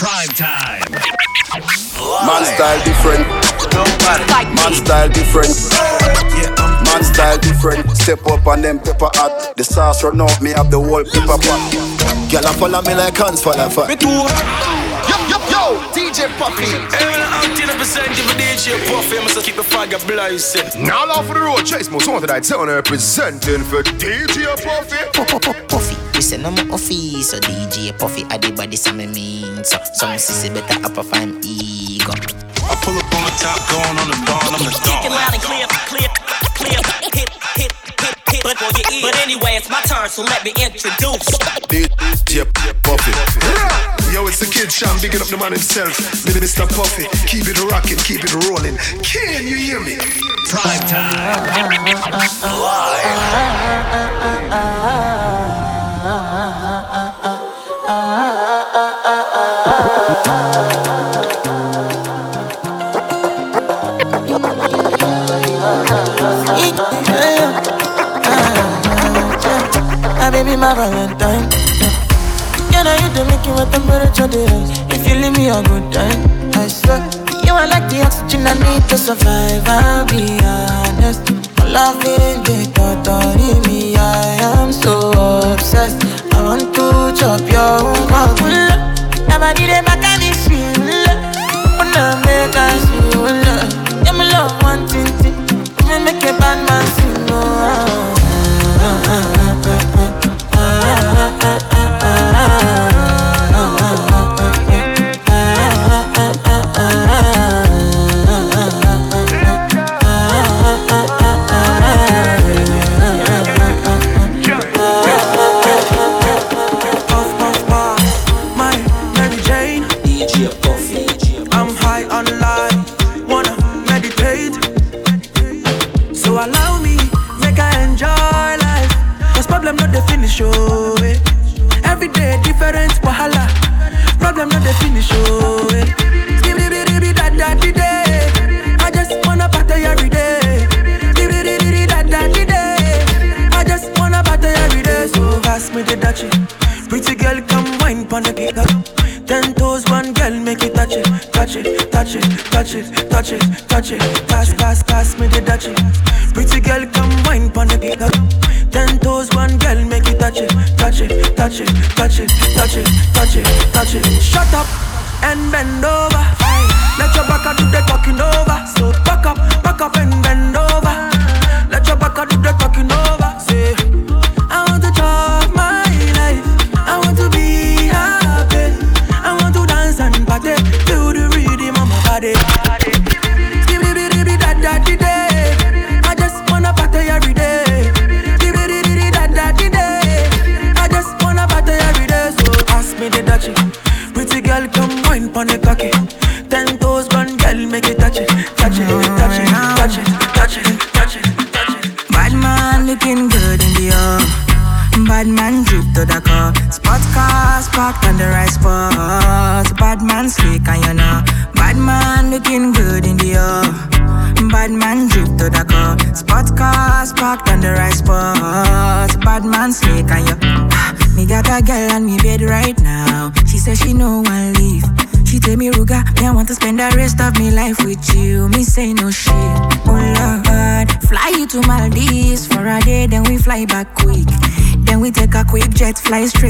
Prime time. Man style different. Man style different. Man style different. Step up on them pepper hot. The sauce run out, me have the whole pepper pot. Girl, I follow me like hands follow fat. Me too. Yo, yo, yo, DJ Puffy. I'm 10% of a DJ Puffy. I must keep the fire blazing. Now off for the road, Chase most wanted I tell representing for DJ Puffy. Puffy, we say no more Puffy, so DJ Puffy, I the body some mean. So some sissy better up off I'm ego. I pull up on the top, going on the dawn, I'm the dawn. Kicking loud and clear, clear, clear, hit, hit, hit, hit, but, but anyway, it's my turn, so let me introduce. DJ Puffy. Yo, it's the kid Sham, bigging up the man himself. Mr. Puffy, keep it rocking, keep it rolling. Can you hear me? Prime time. Ah, my Valentine. You know you do make you what temperature is. If you leave me a good time, I swear. You are like the oxygen I need to survive. I'll be honest. My love is the thought of me. I am so obsessed. I want to chop your own Never did it back and it's. Wanna make us real. Yeah, my love one thing. Me make a bad man sing. Oh, jet, straight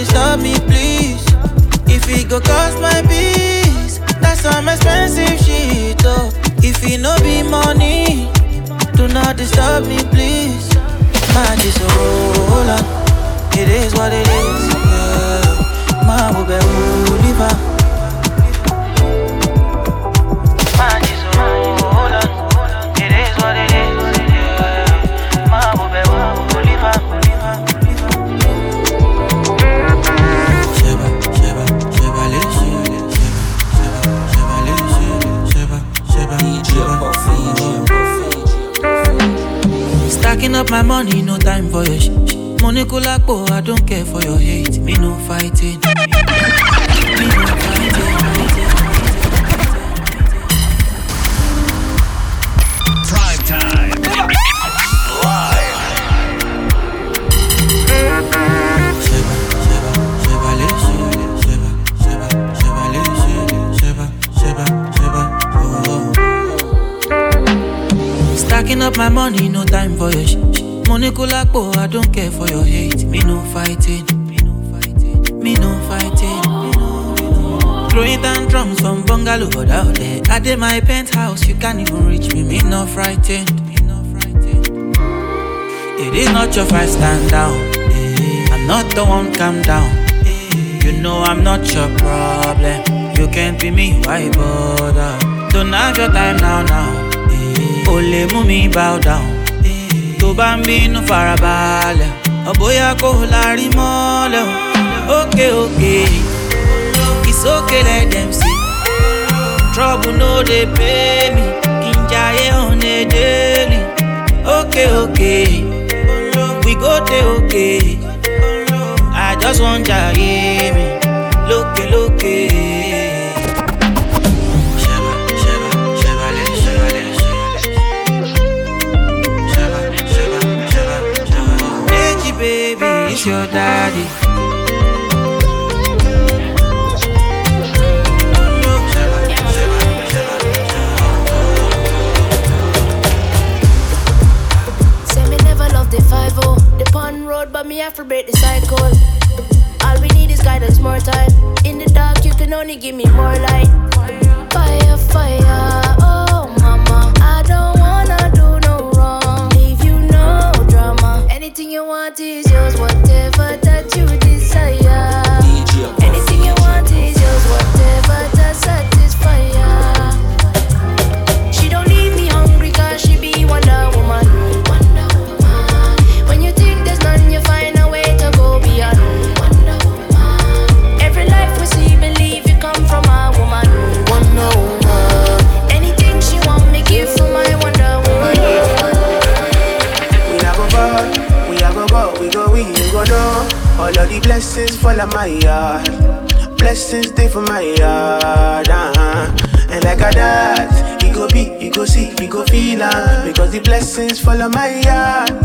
Disturb me, please. If it go cause my from bungalow out there. I did my penthouse, you can't even reach me. Me no frightened. Me no frightened. It is not your fight, stand down. Eh, I'm not the one, calm down. Eh, You know I'm not your problem. You can't be me, why bother? Don't have your time now, now. Eh, Only mú mi bow down. Tó bá ń bínú farabalẹ̀, ọ̀bóyá kò lárí mọ́lẹ̀ o. Ókè okay let them see. Trouble no dey pay me, jayé on a daily. Ókè ókè, we go dey okay. I just wan jayé mi, lókè lókè. Baby, it's your daddy. Have to break the cycle. All we need is guidance, more time. In the dark, you can only give me more light. Fire, fire, oh mama. I don't wanna do no wrong. Leave you no drama. Anything you want is yours, whatever blessings fall on my yard. Blessings stay for my yard. Uh-huh. And like a that, he go be, he go see, he go feel uh, Because the blessings fall on my yard.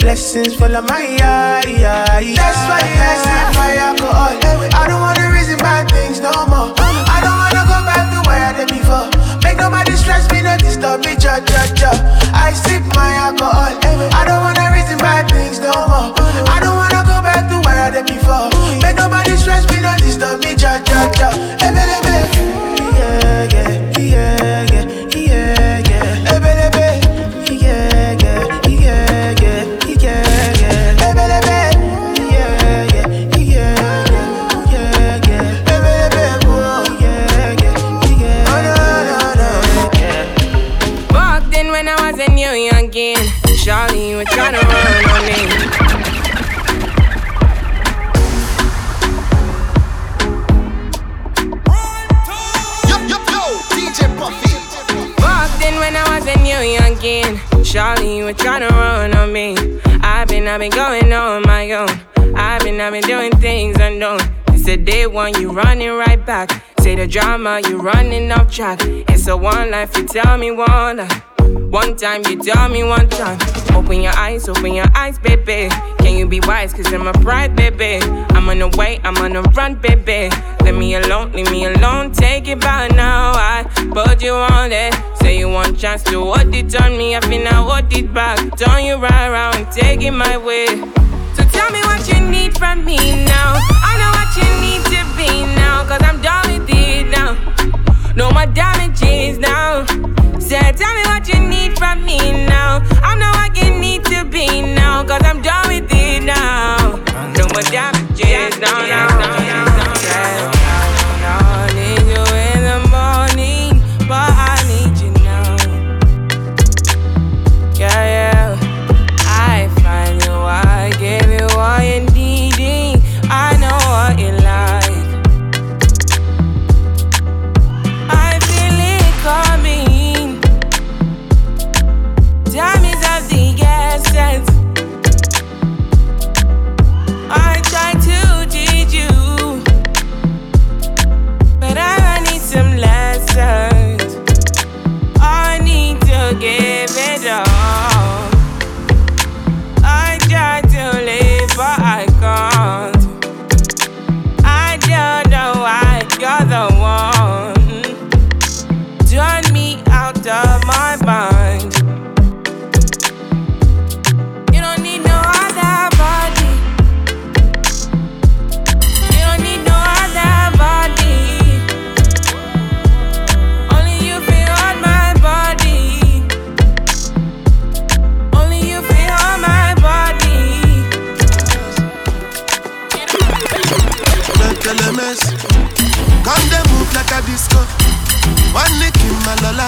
Blessings fall on my yard. Yeah, yeah. That's why I sip my alcohol. I don't wanna reason bad things no more. I don't wanna go back to where I did before. Make nobody stress me, no disturb me, cha cha cha. I sip my alcohol. I don't wanna reason bad things no more. I don't wanna go back to I did before. Make nobody stress me, no disturb me, cha cha cha. When I was new youngin'. Charlie, were trying to run on me. You were trying to run on me. I've been, I've been going on my own. I've been, I've been doing things unknown. It's a day one, you running right back. Say the drama, you running off track. It's a one life, you tell me one. One time, you tell me one time. Open your eyes, open your eyes, baby. Can you be wise? Cause I'm a pride, baby. I'm on the way, I'm on the run, baby. Leave me alone, leave me alone. Take it by now. I put you on it. Say you want chance to hold it on me. I feel I hold it back. Turn you right around, take it my way. So tell me what you need from me now. I know what you need to be now. Cause I'm done with it now. No more damages now. Say, tell me what you need from me now. I know what you need to be now. Cause I'm done with it now. No more damages now. now, now, now. Yeah,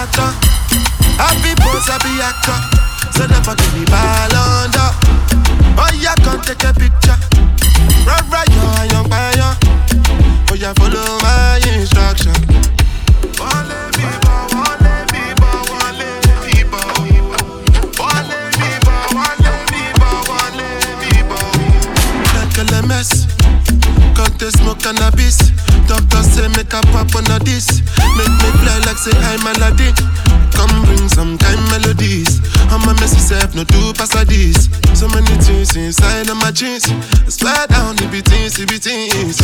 lolata Happy boss, happy actor. So never give me ball under Oh yeah, come take a picture. Right, right, yo, young fire Oh yeah, follow my instruction. Wale bibo Like LMS Can't smoke cannabis Doctor say make a pop a this Make me fly like say I'm Aladdin. Come bring some kind melodies. I'm a messy self, no do pass this So many things inside of my jeans. Swear down, it be things, it be things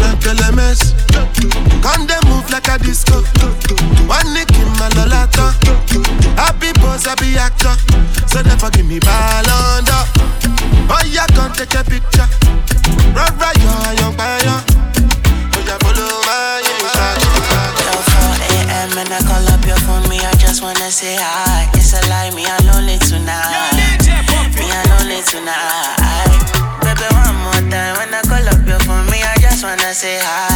Like LMS Come they move like a disco. One nick in my lolata. Happy boss, happy actor. So never give me ball under Oh yeah, come take a picture. Right, right, yo, young fire Yeah, follow my instruction Till 4 a.m. and I call up your phone, me, I just wanna say hi. It's a lie, me, I lonely tonight. Me, I lonely tonight. Baby, one more time when I call up your phone, me, I just wanna say hi.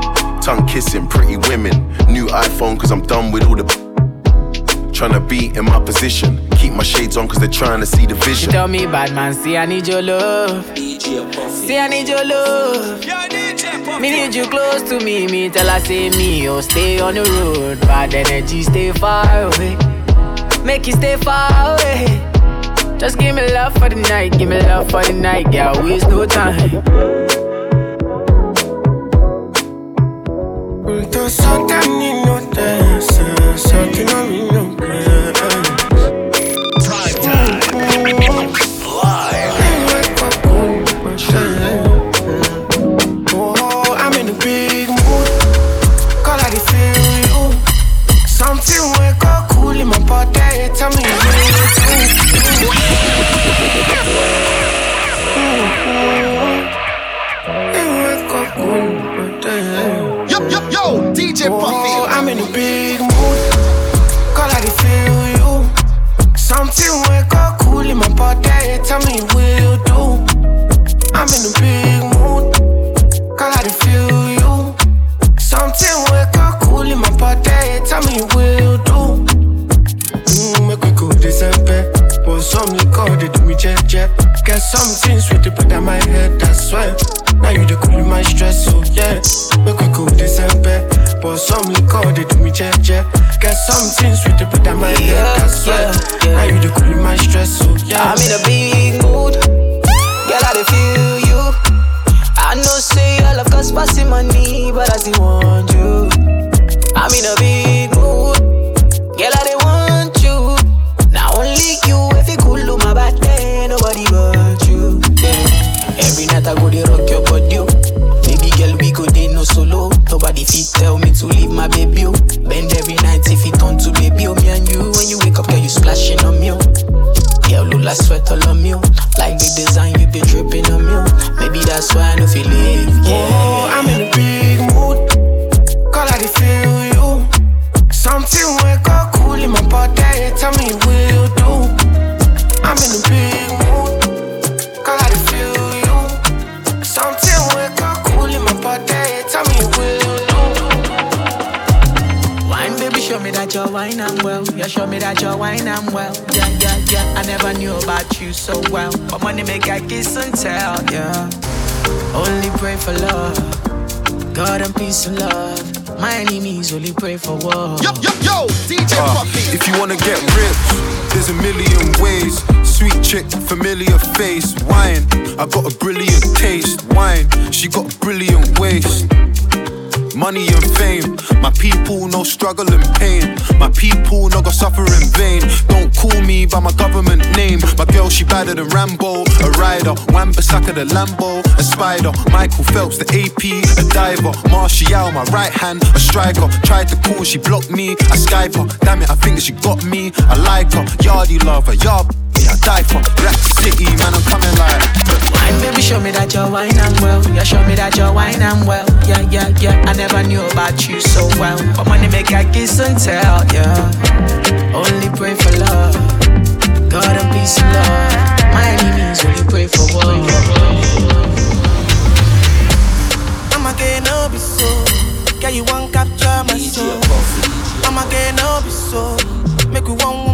Tongue kissing, pretty women. New iPhone, cause I'm done with all the. Trying to be in my position. Keep my shades on, cause they're trying to see the vision. She tell me, bad man, see, I need your love. See, I need your love. Me need you close to me. Me tell her, say me, oh, stay on the road. Bad energy, stay far away. Make you stay far away. Just give me love for the night, give me love for the night, yeah, waste no time. Prime time. Wan-Bissaka the Lambo, a spider. Michael Phelps the AP, a diver. Martial my right hand, a striker. Tried to call, she blocked me. I Skype her, damn it, I think that she got me. I like her, yardy lover, yard. I die for Black City, man, I'm coming like. Wine, baby, show me that you're wine and well. Yeah, show me that you're wine and well. Yeah, yeah, yeah. I never knew about you so well. But money make I kiss and tell. Yeah. Only pray for love. God and peace and love. My enemies only pray for war. No be so. Yeah, you want capture my soul. I'ma get no be so. Make we one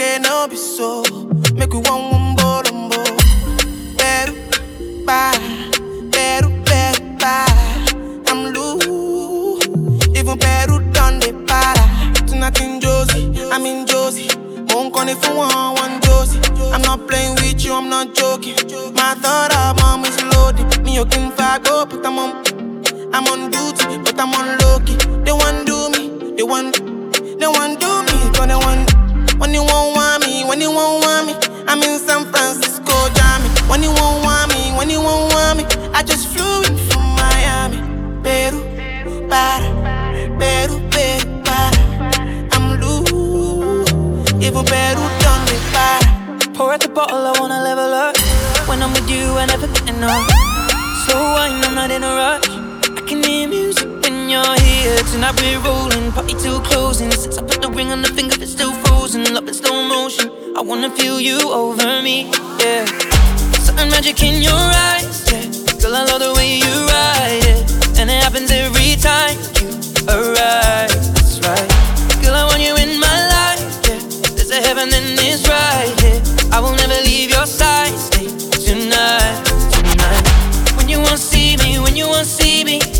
I'ma no be so. Make we one one bolombo. Better, bye. Better, better, bye. I'm loose. Even better done the para. Tonight in Josie, I'm in Josie. Won't call if you want one Josie. I'm not playing with you, I'm not joking. My thought of mom is loaded. Me, you can fire go, but I'm on. I'm on duty, but I'm on low key. They want do me, they want, you won't want me, when you won't want me, I'm in San Francisco, Jammy. When you won't want me, when you won't want me, I just flew in from Miami. Peru, para, Peru, Peru, para. I'm loose, even Peru done me para. Pour out the bottle, I wanna level up. When I'm with you, I never get enough. Slow wine, I'm not in a rush. I can hear music you're here. Tonight we're rolling, party till closing. Since I put the ring on the finger, it's still frozen. Love in slow motion. I wanna feel you over me, yeah. Something magic in your eyes, yeah. Girl, I love the way you ride it, and it happens every time you arrive. That's right. Girl, I want you in my life, yeah. There's a heaven and it's right here. I will never leave your side. Stay tonight, tonight. When you won't see me, when you won't see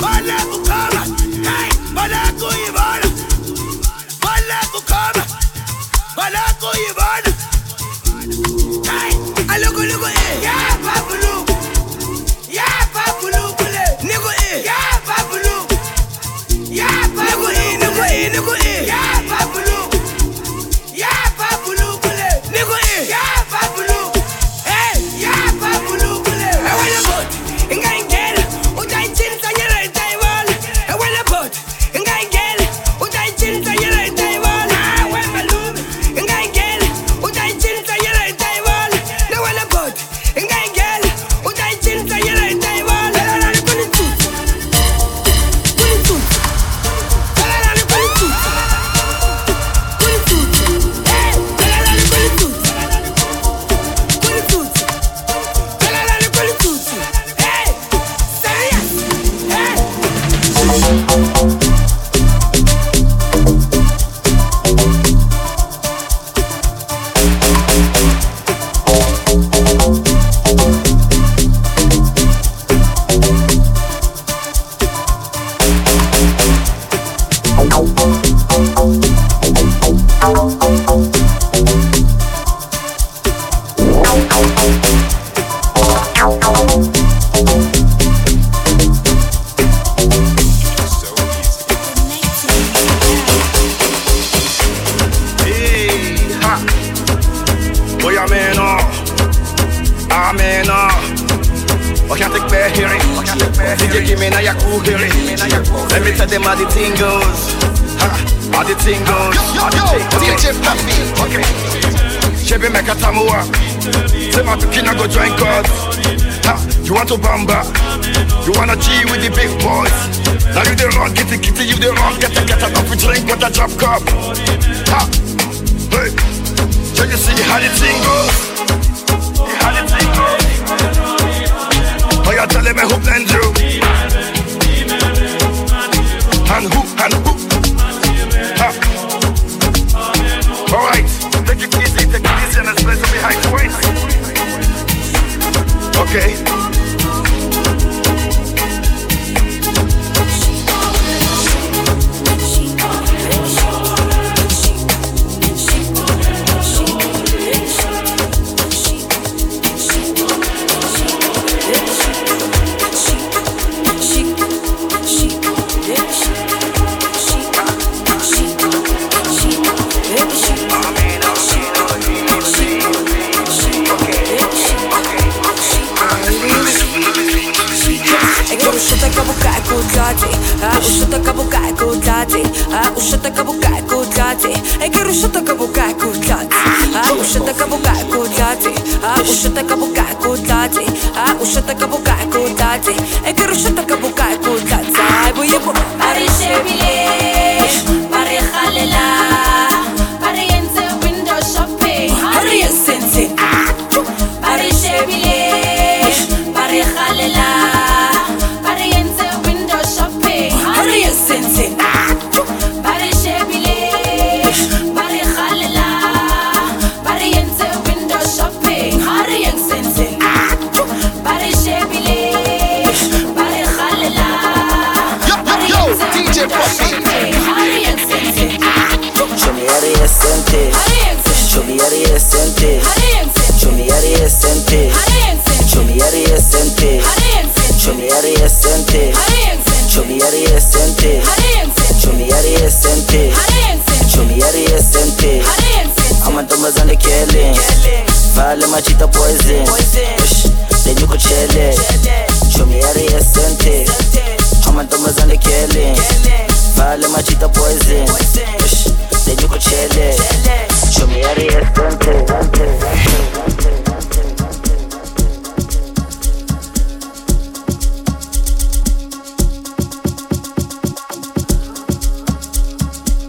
Malaco ruszyta kabukajku tati A uszyta kabukajku tati Ej, ki ruszyta kabukajku tati A uszyta kabukajku tati A uszyta kabukajku tati A uszyta kabukajku tati Ej, ki ruszyta kabukajku tati Bo jebo, a rysie bilet decente. Chuliar y decente. Chuliar y decente. Chuliar y decente. I'ma do my zonda killing. Fala machita poison. Then you could chill it. Chuliar y decente. I'ma do my zonda killing. Fala machita poison. Then you could chill it. Chuliar y decente.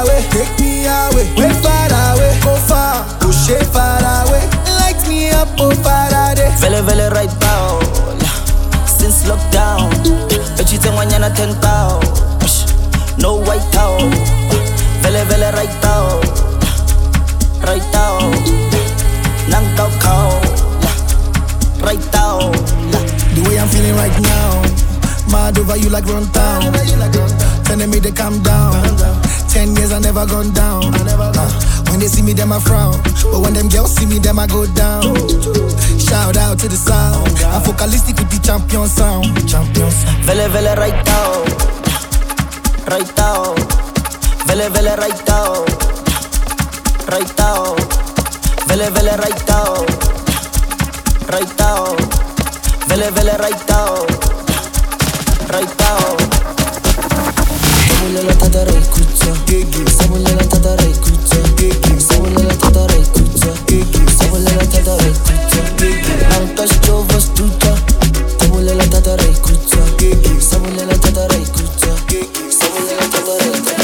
away, take me away, way far away, go far, push it far away, light me up, oh Faraday. vele vele right now. Since lockdown. Bechitse ngwanyana 10 tao no white tao vele vele right now. Right now. Nang kau kau right now. The way I'm feeling right now, mad over you like Runtown. Telling me to calm down. Ten years I never gone down. I never Uh, when they see me, them I frown. But when them girls see me, them I go down. Shout out to the sound. I'm focalistic with the champion sound. Champion sound. vele vele right now right now vele vele right now right now vele vele right now right now vele vele right now right cuccia Stavo nella tata rai cuccia. Stavo nella tata rai cuccia. Stavo nella tata rai cuccia. Non tascio vastuccia Stavo nella tata rai cuccia. Stavo nella tata rai cuccia. Stavo nella tata rai cuccia.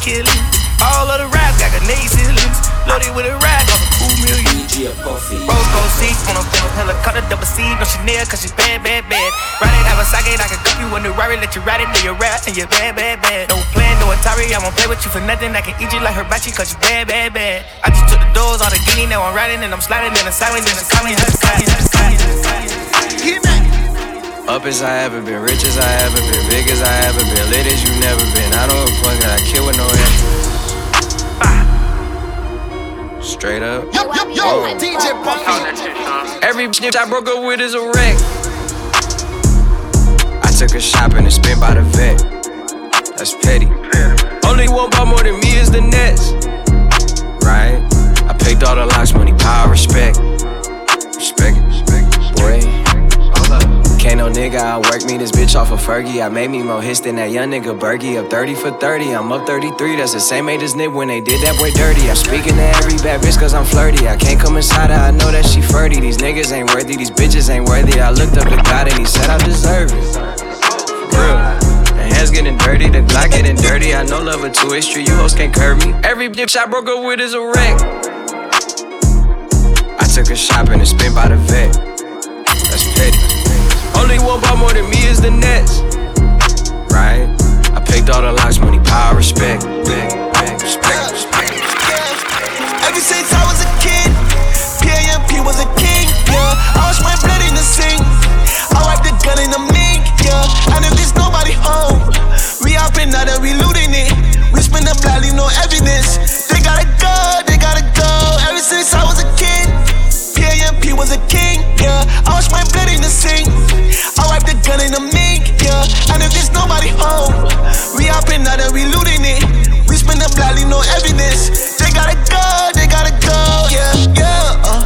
Killing. All of the raps got grenade ceilings. Loaded with a ride, off a cool million. Rose gold seats on a film helicopter, double C, no Chanel, cause she's bad, bad, bad. Ride it, have a socket, I can cup you in the Rari, let you ride it, then you rap, and you're bad, bad, bad. No plan, no Atari, I won't play with you for nothing. I can eat you like hibachi, cause you bad, bad, bad. I just took the doors, all the guinea, now I'm riding, and I'm sliding and I'm sliding, in the silence, in the silence, in the silence, in the silence. Get back. Up as I ever been, rich as I ever been, big as I ever been, lit as you never been. I don't fuck, I kill with no effort. Straight up. Yo, yo, yo, DJ Puffy. Every bitch I broke up with is a wreck. I took a shopping and spent by the vet. That's petty. Only one bought more than me is the Nets. Right? I picked all the locks, money, power, respect. Respect Can't no nigga outwork me, this bitch off of Fergie. I made me more hits than that young nigga Bergie. Up 30 for 30, I'm up 33. That's the same age as Nip when they did that boy dirty. I'm speaking to every bad bitch cause I'm flirty. I can't come inside her, I know that she flirty. These niggas ain't worthy, these bitches ain't worthy. I looked up to God and he said I deserve it. Real. Hands getting dirty, the Glock getting dirty. I know love a two-way street, you hoes can't curb me. Every bitch I broke up with is a wreck. I took her shopping and spent by the vet. That's petty. Only one bought more than me is the Nets. Right? I picked all the locks, money, power, respect. Respect, respect, respect. Ever since I was a kid, PAMP was a king, yeah. I was my blood in the sink. I wiped the gun in the mink, yeah. And if there's nobody home, we up in that we looting it. We spin the blood, leave no evidence. They gotta go, they gotta go. Ever since I was a kid, PAMP was a king, yeah. I was my blood in the And if there's nobody home, we up in that we looting it. We spin the blood, leave no evidence. They gotta go, they gotta go, yeah, yeah. Uh.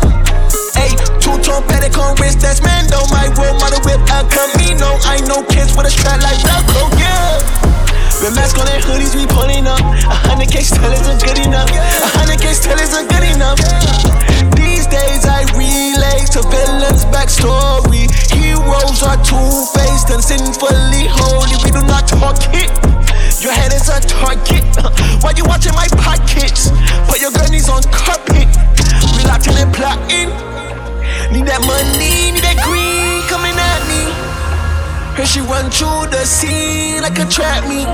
Hey, two tone Patek on wrist, that's Mando. My role model whip El Camino. I know kids with a strap like Velcro, yeah. The mask on their hoodies we pulling up. A hundred K still isn't good enough. A hundred K still isn't good enough. These days I relate to villains' backstory. Heroes are two-faced and sinfully holy. We do not talk it. Your head is a target. Why you watching my pockets? Put your grannies on carpet. We locked in and plotting. Need that money, need that green coming at me. Heard she run through the scene like a trap me.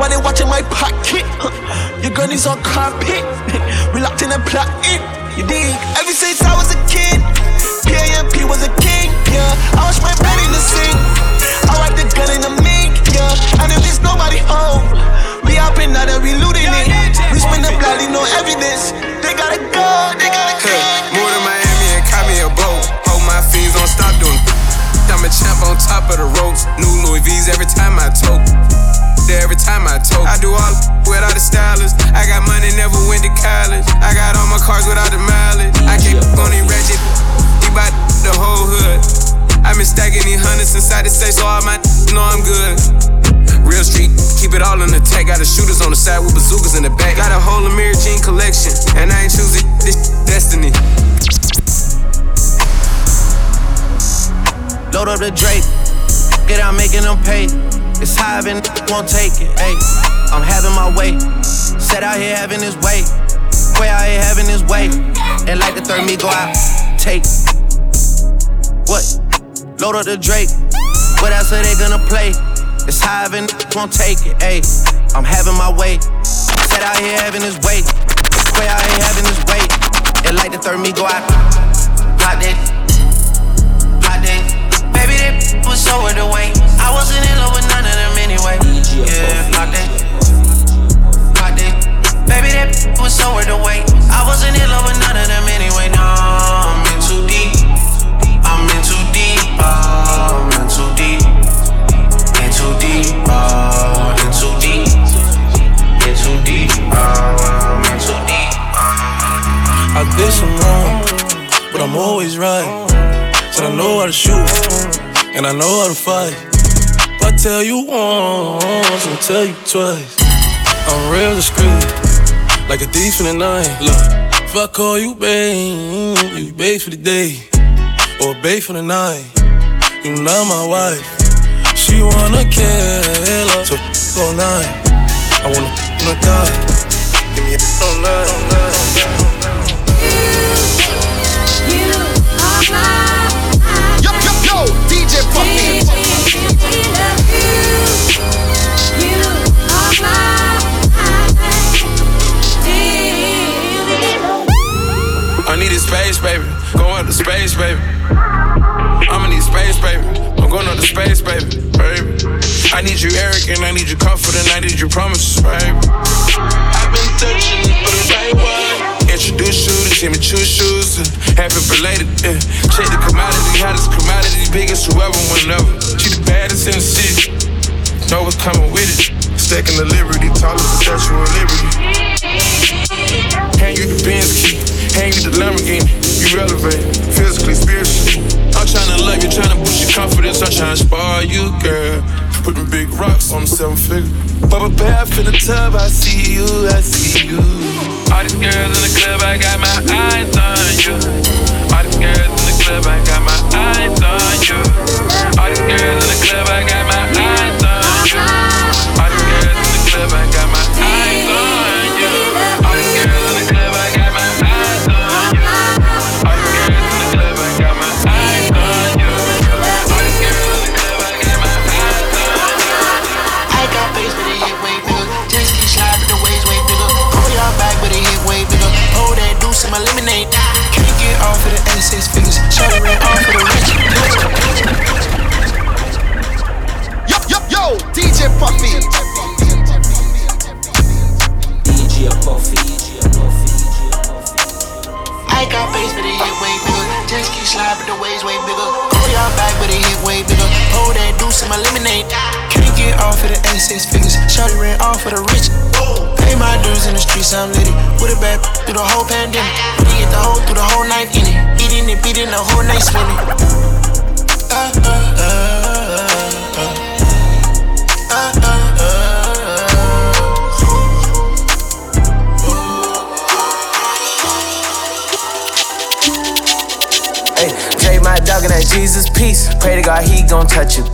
Why they watching my pocket? Your grannies on carpet. We locked in and plotting. You dig? Ever since I was a kid, PAMP was a king. Yeah, I was my blood in the sink. Wiped the in the mink. Yeah, and if there's nobody home, we up in that and we looting it. We spin the blood, leave no evidence. They gotta go, they gotta go. More than Miami and caught me a boat. Hold my fiends, don't stop doing. I'm a champ on top of the ropes. New Louis V's every time I tote. Every time I tote. I do all with all the stylist. I got money, never went to college. I got all my cars without the mileage. I can't on these ratchet. He bought the whole hood. I been stacking these hundreds inside the safe, so all my know I'm good. Real street, keep it all in the tech. Got the shooters on the side with bazookas in the back. Got a whole Amir Jean collection, and I ain't choosing this destiny. Load up the Drake, get out making them pay. It's high won't take it. Hey, I'm having my way. Set out here having his way. Way out here having his way. And like the third me go out, take. What? Load up the Drake. What else are they gonna play? It's high and won't take it. Hey, I'm having my way. Set out here having his way. Way out here having his way. And like the third me go out, hot that. Hot that. Baby, that was so the way. I wasn't in love with none of them anyway. Yeah, block that. Block that. Baby, that was so the way. I wasn't in love with none of them anyway. No, I did some wrong, but I'm always right. Said I know how to shoot, and I know how to fight. If I tell you once, I'll tell you twice. I'm real discreet, like a thief in the night. Look, if I call you babe, you babe for the day, or babe for the night. You not my wife. She wanna kill her, so all night. I wanna no thug. Give me a no love, no love, space, baby. I'ma need space, baby. I'm going up to space, baby. Baby. I need you arrogant, I need you confident, I need you promises, baby. I've been searching for the right one. Introduce you to Jimmy Choo shoes and have it related. Yeah. Check the commodity, hottest commodity, biggest whoever, whenever. She the baddest in the city. Know what's coming with it. Stacking the liberty, tallest the Statue of Liberty. Hand you the Benz key, you the Lamborghini. You elevate physically, spiritually. I'm tryna love you, tryna boost your confidence. I'm trying to spoil you, girl. Putting big rocks on seven figure. Bubble bath in the tub, I see you, I see you. All these girls in the club, I got my eyes on you. All these girls in the club, I got my eyes on you. All these girls in the club, I got my eyes on you. All these girls in the club, I got my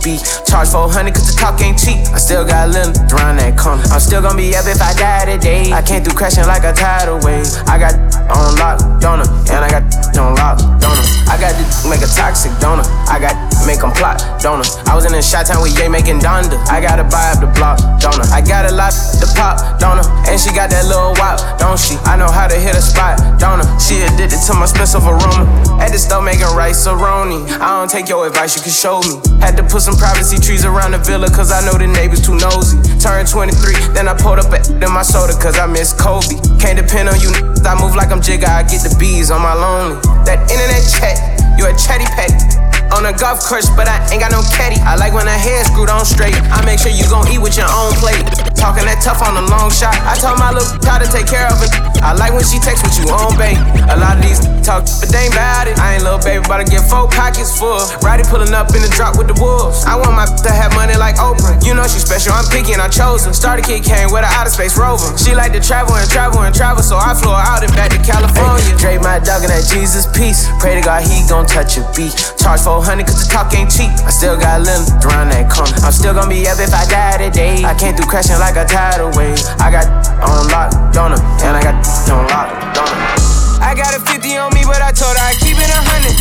beat. Charge 400 cause the talk ain't cheap. I still got little around that corner. I'm still gonna be up if I die today. I can't do crashing like a tidal wave. I got on lock, donor, and I got on lock, donor. I got to make a toxic donor. I got make 'em plot, donor. I was in a shot town with Ye making Donda. I gotta buy up the block, donor. I got a lot to pop, donor. And she got that little wop, don't she? I know how to hit a spot, donor. She addicted to my expensive aroma. At the store making rice a roni. I don't take your advice, you can show me. Had to put some privacy trees around the villa, cause I know the neighbors too nosy. Turned 23, then I pulled up a in my soda, cause I miss Kobe. Can't depend on you, I move like I'm Jigga, I get the bees on my lonely. That internet chat, you a chatty pet. On a golf course, but I ain't got no caddy. I like when her hair screwed on straight. I make sure you gon' eat with your own plate. Talking that tough on the long shot. I told my little how to take care of it. I like when she texts with you on bait. A lot of these talk, but they ain't bout it. I ain't little baby, but I get four pockets full. Roddy pulling up in the drop with the wolves. I want my to have money like Oprah. You know she special, I'm picky and I chose. Starter kid came with an outer space rover. She like to travel and travel and travel, so I flew her out and back to California. Dre my dog and that Jesus peace. Pray to God he gon' touch a beat. Charge 400 cause the talk ain't cheap. I still got little around that corner. I'm still gon' be up if I die today. I can't do crashing like a tidal wave. I got on lock, donor, and I got on lock, donor. I got a 50 on me, but I told her I keep it a hundred.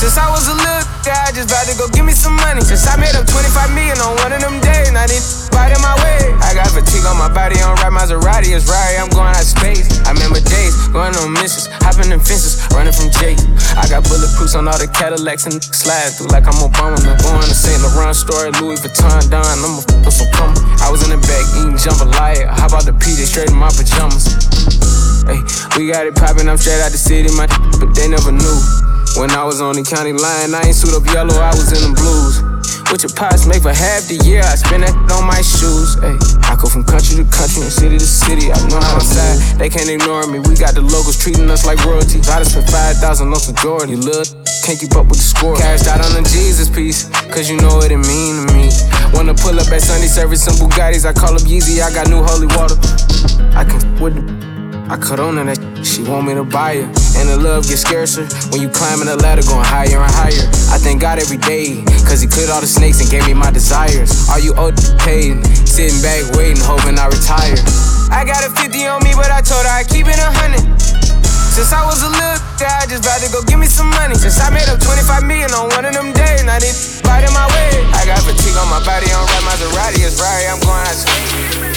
Since I was a little I just about to go give me some money. Since I made up 25 million on one of them days, I didn't bite in my way. I got fatigue on my body, on right Maserati, it's right, I'm going out of space. I remember days, going on missions, hopping in fences, running from Jake. I got bulletproofs on all the Cadillacs and slide through like I'm Obama. I'm going to St. Laurent store, Louis Vuitton, Don, I'ma f with some cum. I was in the back eating jambalaya, hop out the PJ straight in my pajamas. Hey, we got it poppin', I'm straight out the city, my but they never knew. When I was on the county line, I ain't suit up yellow, I was in the blues. With your pots make for half the year, I spend that on my shoes. Ay, I go from country to country and city to city. I know how to side, they can't ignore me. We got the locals treating us like royalty. I just spent 5,000 on some Jordan. You can't keep up with the score. Cashed out on the Jesus piece, cause you know what it mean to me. Wanna pull up at Sunday service some Bugattis, I call up Yeezy, I got new holy water. I can with the I cut on her, that she want me to buy her. And the love gets scarcer when you climbing the ladder, going higher and higher. I thank God every day, cause he cleared all the snakes and gave me my desires. Are you old paid? Sitting back, waiting, hoping I retire. I got a 50 on me, but I told her I keep it a hundred. Since I was a little guy, I just about to go give me some money. Since I made up 25 million on one of them days, now they right in my way. I got fatigue on my body, on right Maserati, it's right, I'm going out.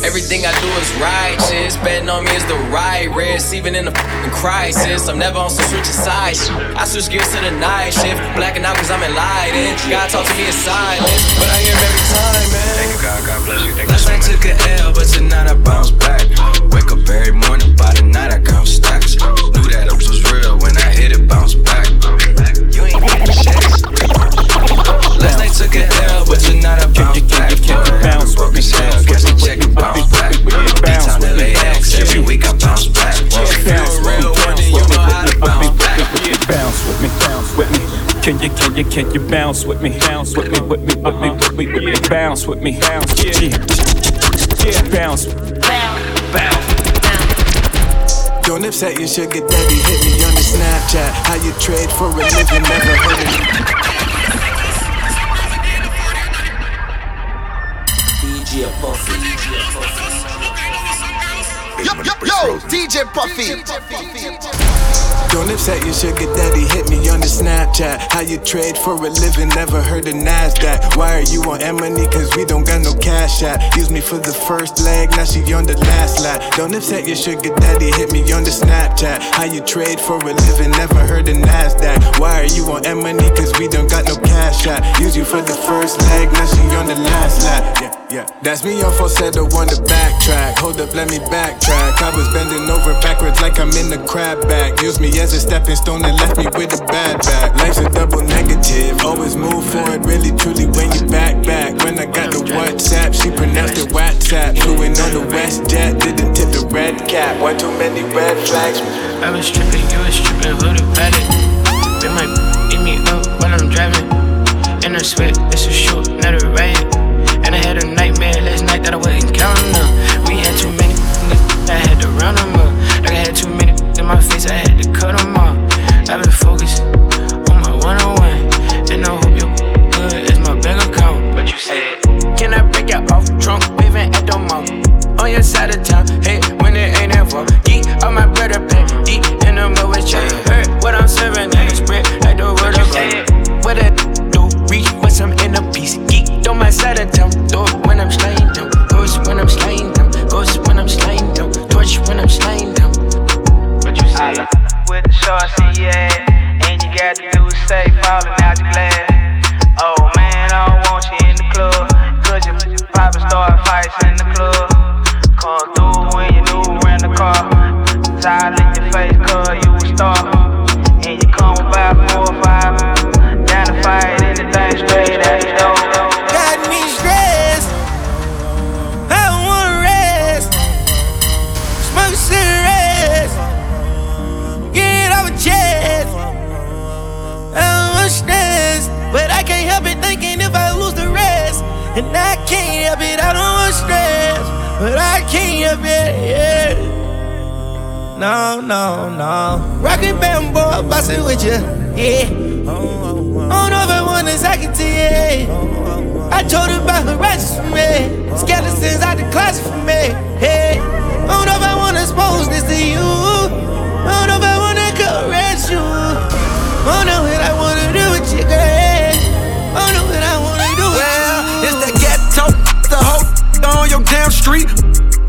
Everything I do is righteous. Betting on me is the right risk. Even in a fucking crisis, I'm never on some switching sides. I switch gears to the night shift. Blacking out cause I'm enlightened. God talk to me in silence, but I hear him every time, man. Thank you, God. God bless you. Thank Last night took an L, but tonight I bounce back. Wake up every morning, by the night I count stacks. Knew that it was real when I hit it, bounce back. You ain't getting shit. Last night took an L, but tonight I bounce back. Bounce with me, catch me Can you, can you, can you bounce with me? Bounce with me, with me, with me, with me, with me. Bounce with me, bounce, yeah, yeah, bounce, bounce. Don't upset your sugar daddy, hit me on the Snapchat. How you trade for a living, never heard of me. DJ Puffy. Yo, yo, yo, DJ Puffy. Don't upset your sugar daddy, hit me on the Snapchat. How you trade for a living, never heard of NASDAQ. Why are you on money? Cause we don't got no cash out. Use me for the first leg, now she on the last lap. Don't upset your sugar daddy, hit me on the Snapchat. How you trade for a living, never heard of NASDAQ. Why are you on money? Cause we don't got no cash out. Use you for the first leg, now she on the last lap. Yeah. Yeah, that's me on falsetto on the one to backtrack. Hold up, let me backtrack. I was bending over backwards like I'm in the crab bag. Use me as a stepping stone and left me with a bad back. Life's a double negative. Always move forward, really truly when you back back. When I got the WhatsApp, she pronounced it WhatsApp. Flew in on the West Jet, didn't tip the red cap. One too many red flags. I was tripping, you was tripping, who the pilot? Been my eat me up while I'm driving. In a sweat, this is short, not a riot. And I had a last night that I wasn't counting up. We had too many, I had to round them up. Like I had too many in my face, I had bustin' with you, yeah. I don't know if I wanna suck it to you. I told her about her righteous for me. Skeletons out the closet for me. Hey, I don't know if I wanna expose this to you. I don't know if I wanna caress you. I don't know what I wanna do with you, girl. I don't know what I wanna do with Well, you. it's that ghetto, the whole on your damn street.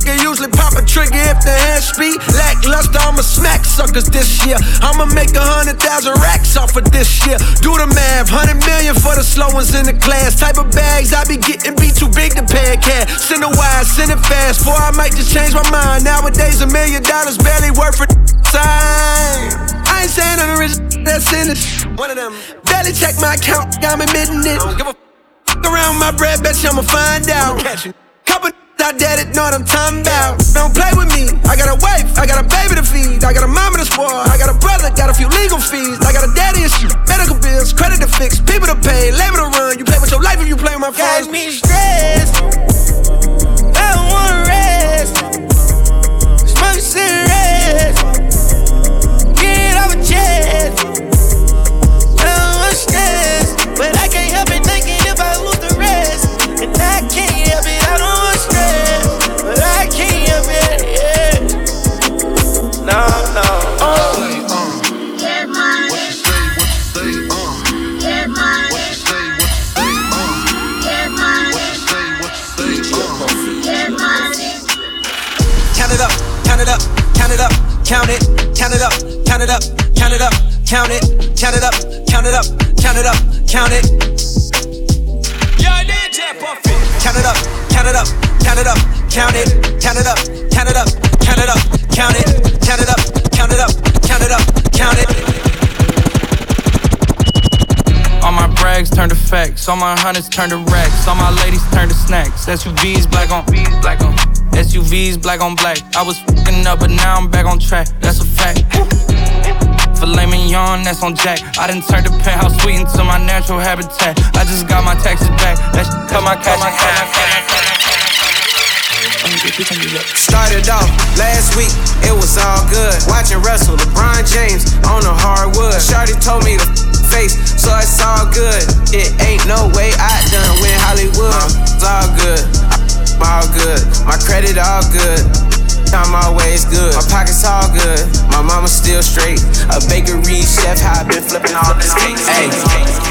Can usually pop a trigger if the hand speed. Lackluster, I'ma smack suckers this year. I'ma make a hundred thousand racks off of this year. Do the math, hundred million for the slow ones in the class. Type of bags I be getting be too big to pay a cat. Send it wide, send it fast, for I might just change my mind. Nowadays, a million dollars barely worth a time. I ain't saying I'm the rich that's in it. One of them. Barely check my account, I'm admitting it. Don't give a f- around my bread, bet you I'ma find out. Couple I dead it, know what I'm talking about. Don't play with me. I got a wife, I got a baby to feed, I got a mama to spoil, I got a brother, got a few legal fees, I got a daddy and shit, medical bills, credit to fix, people to pay, labor to run. You play with your life if you play with my Got phones. me stressed. Facts, all my hunters turn to racks, all my ladies turn to snacks. SUVs black on black on SUVs black on black. I was fucking up, but now I'm back on track. That's a fact. Filet mignon, that's on Jack. I done turned the penthouse suite into my natural habitat. I just got my taxes back. That shit cut my cash. My Started off last week, it was all good. Watching Russell, LeBron James on the hardwood. Shorty told me to face, so it's all good. It ain't no way I done win Hollywood. It's all good, all good. My credit all good. I'm always good. My pockets all good. My mama still straight. A bakery chef, how I been flipping all this cake. Hey,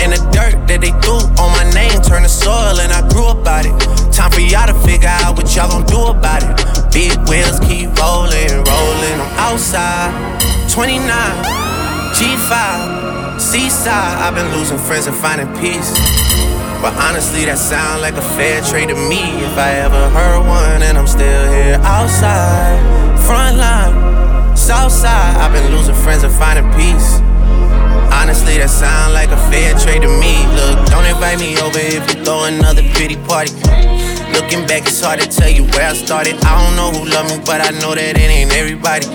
And the dirt that they threw on my name turned to soil, and I grew about it. Time for y'all to figure out what y'all gon' do about it. Big wheels keep rolling, rolling. I'm outside, 29, G5, Seaside. I've been losing friends and finding peace. But honestly, that sound like a fair trade to me. If I ever heard one, and I'm still here outside, front line, south side. I've been losing friends and finding peace. Honestly, that sound like a fair trade to me. Look, don't invite me over if you throw another pity party. Looking back, it's hard to tell you where I started. I don't know who loved me, but I know that it ain't everybody.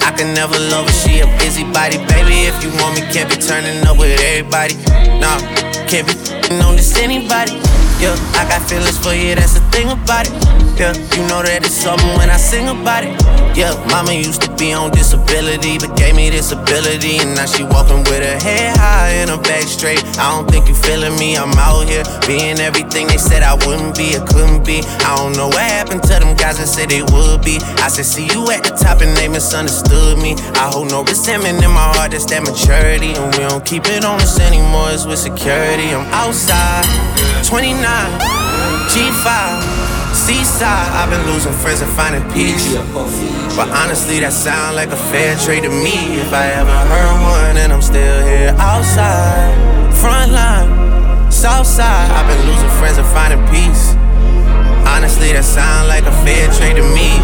I can never love her, she a busybody. Baby, if you want me, can't be turning up with everybody. Nah, can't be on this anybody. Yeah, I got feelings for you, that's the thing about it. Yeah, you know that it's something when I sing about it. Yeah, mama used to be on disability, but gave me this ability. And now she walking with her head high and her back straight. I don't think you feeling me, I'm out here being everything they said I wouldn't be or couldn't be. I don't know what happened to them guys that said they would be. I said, see you at the top and they misunderstood me. I hold no resentment in my heart, that's that maturity. And we don't keep it on us anymore, it's with security. I'm outside, 29, G5. Seaside, I've been losing friends and finding peace. But honestly, that sound like a fair trade to me. If I ever heard one, and I'm still here outside, front line, south side. I've been losing friends and finding peace. Honestly, that sound like a fair trade to me.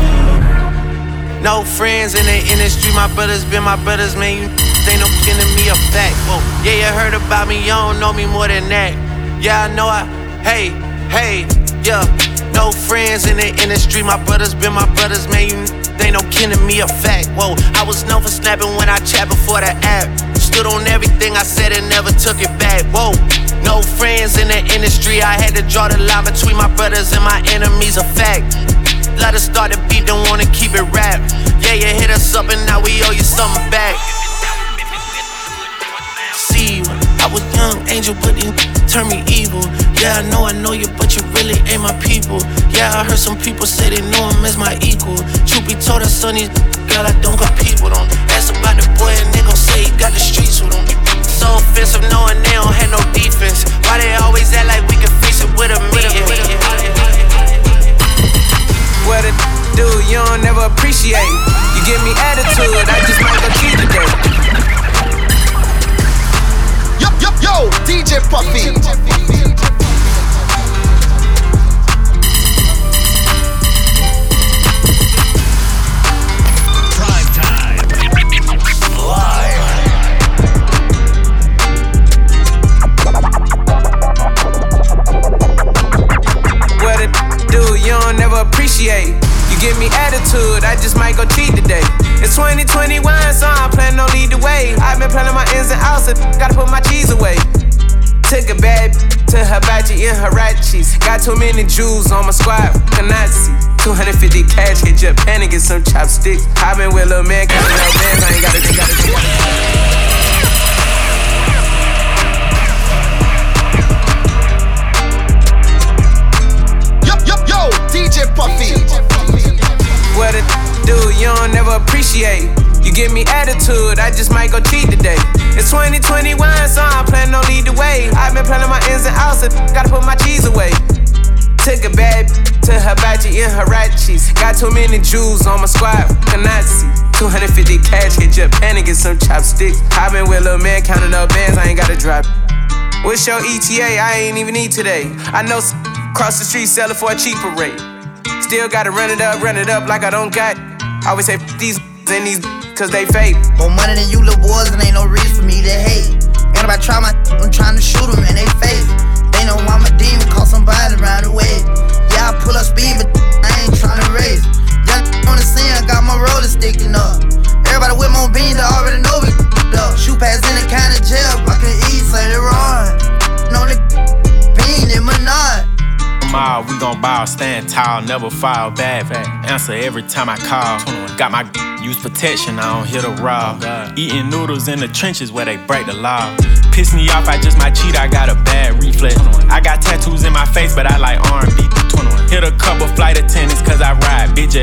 No friends in the industry, my brothers been my brothers, man. You ain't no to me a fact. Whoa, yeah, you heard about me, you don't know me more than that. Yeah, I know I, hey, hey, yeah. No friends in the industry, my brothers been my brothers, man. You ain't no kin to me a fact. Whoa, I was known for snapping when I chat before the app. Stood on everything I said and never took it back. Whoa, no friends in the industry, I had to draw the line between my brothers and my enemies a fact. Let us start the beat, don't wanna keep it rap. Yeah, you hit us up and now we owe you something back. I was young angel, but you turn me evil. Yeah, I know I know you, but you really ain't my people. Yeah, I heard some people say they know him as my equal. Truth be told, I son these girl, I don't compete with them. Ask about the boy, and they gon' say he got the streets with him. So offensive, knowing they don't have no defense. Why they always act like we can fix it with a meeting? What a do you don't never appreciate. You give me attitude, I just might go cheat today. Yo, yo, yo, DJ Puffy. Prime time. Live. What it do, you don't never appreciate. Give me attitude, I just might go cheat today. It's 2021, so I'm planning on lead the way. I've been planning my ins and outs, and gotta put my cheese away. Took a bad to hibachi in Huaraches. Got too many Jews on my squad, see. 250 cash, hit Japan and get some chopsticks. i been with little man, counting up bands, I ain't gotta, gotta, gotta. DJ Puffy. What a do you don't never appreciate. You give me attitude, I just might go cheat today. It's 2021, so I'm planning on lead the way. I've been planning my ins and outs, and gotta put my cheese away. Took a bad to Hibachi in Huaraches. Got too many Jews on my squad, Kanazi. 250 cash, hit Japan and get some chopsticks. i been with little man counting up bands, I ain't gotta drop. What's your ETA? I ain't even need today. I know cross the street sell it for a cheaper rate. Still gotta run it up, run it up like I don't got. I always say these and these cause they fake. More money than you little boys, and ain't no reason for me to hate. And if I try my, I'm trying to shoot them in they face. They know I'm a demon, call somebody around the way. Yeah, I pull up speed, but I ain't trying to race. Young on the scene, I got my roller sticking up. Everybody with more beans, I already know we up. Shoot past any kind of jail, I can eat, say it wrong. No, the bean in my we gon' ball, stand tall, never fall back. Answer every time I call. Got my use protection, I don't hit a raw. Eating noodles in the trenches where they break the law. Piss me off, I just might cheat, I got a bad reflex. I got tattoos in my face, but I like R&B. Hit a couple flight attendants cause I ride bitch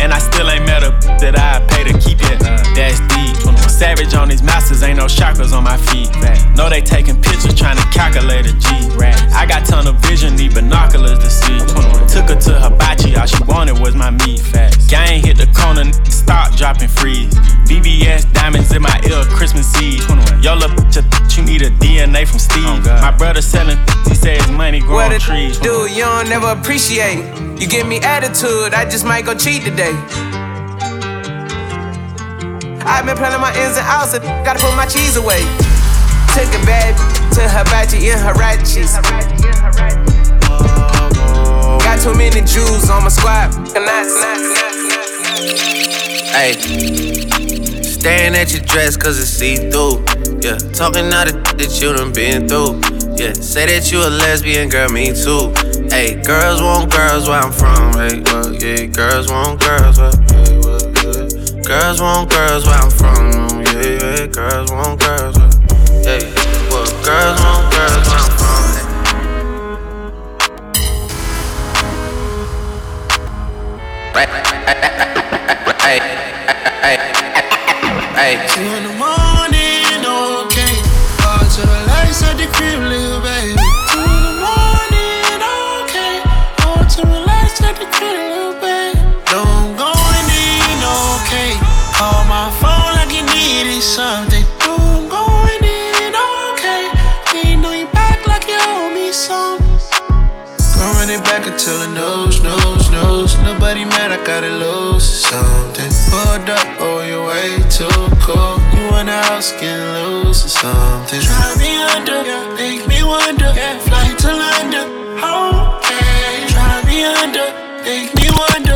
And I still ain't met a that I pay to keep it. That's deep. Savage on these masters, ain't no chakras on my feet. No, they taking pictures trying to calculate a G. I got ton of vision, need binoculars to see. Took her to hibachi, all she wanted was my meat. Gang hit the corner, stop, dropping freeze. VVS diamonds in my ear, Christmas Eve. Yo, look, you need a DNA from Steve. Oh my brother selling, he says money growing what trees. Dude, you don't never appreciate. You give me attitude, I just might go cheat today. I've been planning my ins and outs, and gotta put my cheese away. Took a bad to hibachi in Huaraches. Got too many Jews on my squad. Hey, staring at your dress cause it's see through. Yeah, talking all the that you done been through. Yeah, say that you a lesbian, girl, me too. Hey, girls want girls where I'm from. Hey, yeah, girls want girls where, hey. Girls want girls where I'm from. Yeah, yeah, girls want girls where, hey, well, girls want girls where I'm from. Hey, hey, hey, hey, hey. Two in the morning, okay. All to the lights at the crib, you needed something. Don't go in, okay. Ain't know you back like you owe me something. Come running back until the nose, nose, nose. Nobody mad, I gotta lose something. Pulled up, oh, you're way too cool. You wanna house, get loose or something. Try me under, make me wonder. Fly to London, okay. Try me under, make me wonder.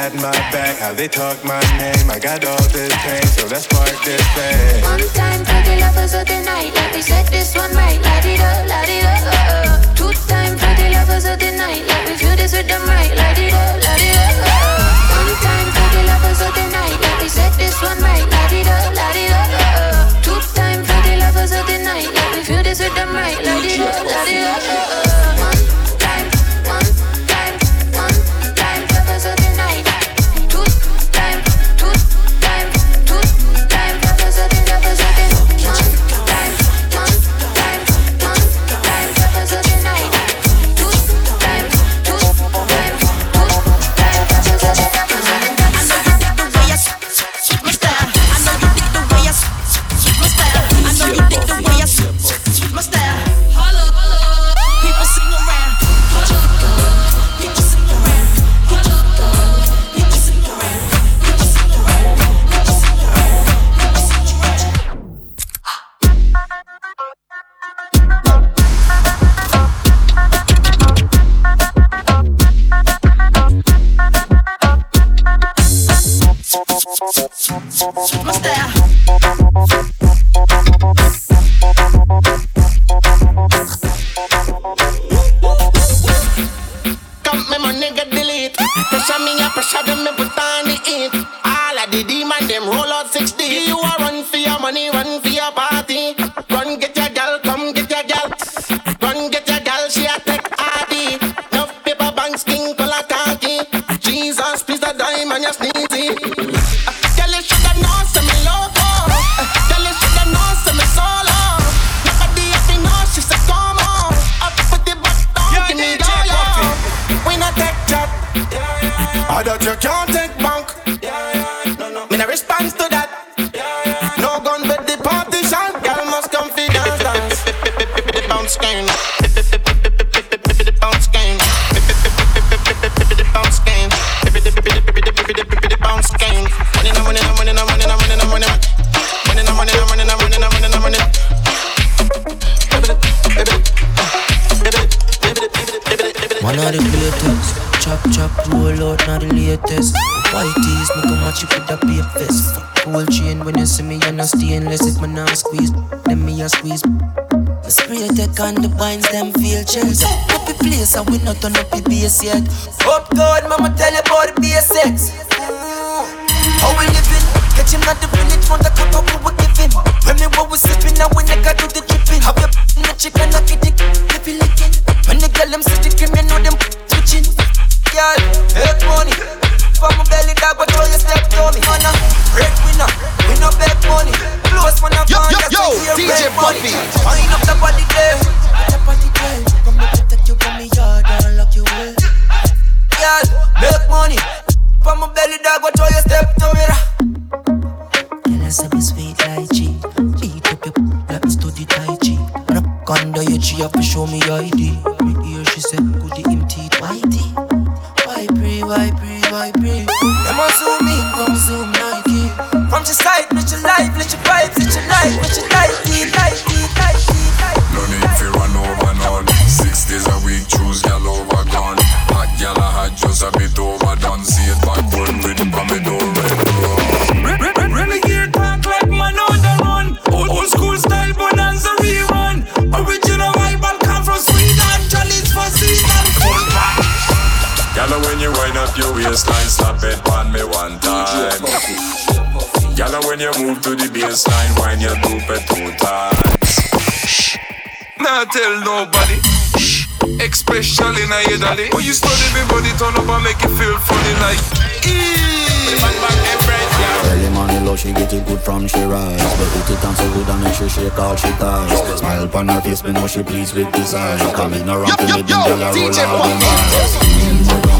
Stab my back, how they talk my name. I got all you can't take bank. Me roll out not the latest. White tees, me come match it with a fest. Fuck gold chain when you see me, you know stainless. If me now squeeze, then me a squeeze. My spray take on the binds, them feel chills. Happy place, and we not turn up the bass yet. Up God, mama tell you about the basics. Mm. How we living? Catch him at the village, want the cup up we giving. When me what we sipping, now we nigga do the dripping. Have your in the chicken, I get it, lippy licking. When the girl them see the cream, you know them twitching. Girl, make money. From my belly dog, but throw your step to me. Man, a break winner, we no beg money. Close when I Yo, find yo, that yo, we DJ here money. Puffy. Wind up the body there. The body there. Come me protect you from me yard and lock you away. Girl, make money. From my belly dog, but throw your step to me. Girl, I say me sweet like G. Beat up your let me study Tai Chi. And I under your G, have to show me your ID. Me hear she said, up your waistline, slap it on me one time. Gal, when you move to the baseline, wind your doop it two times. Nah tell nobody. Shh. Especially na your daddy. When you study me body turn up and make it feel funny like. Early money low, she get it good from she rise But it it on so good and make she shake all she ties Smile upon her face, me know she pleased with design Come ignorant to me, them gyal a roll out the eyes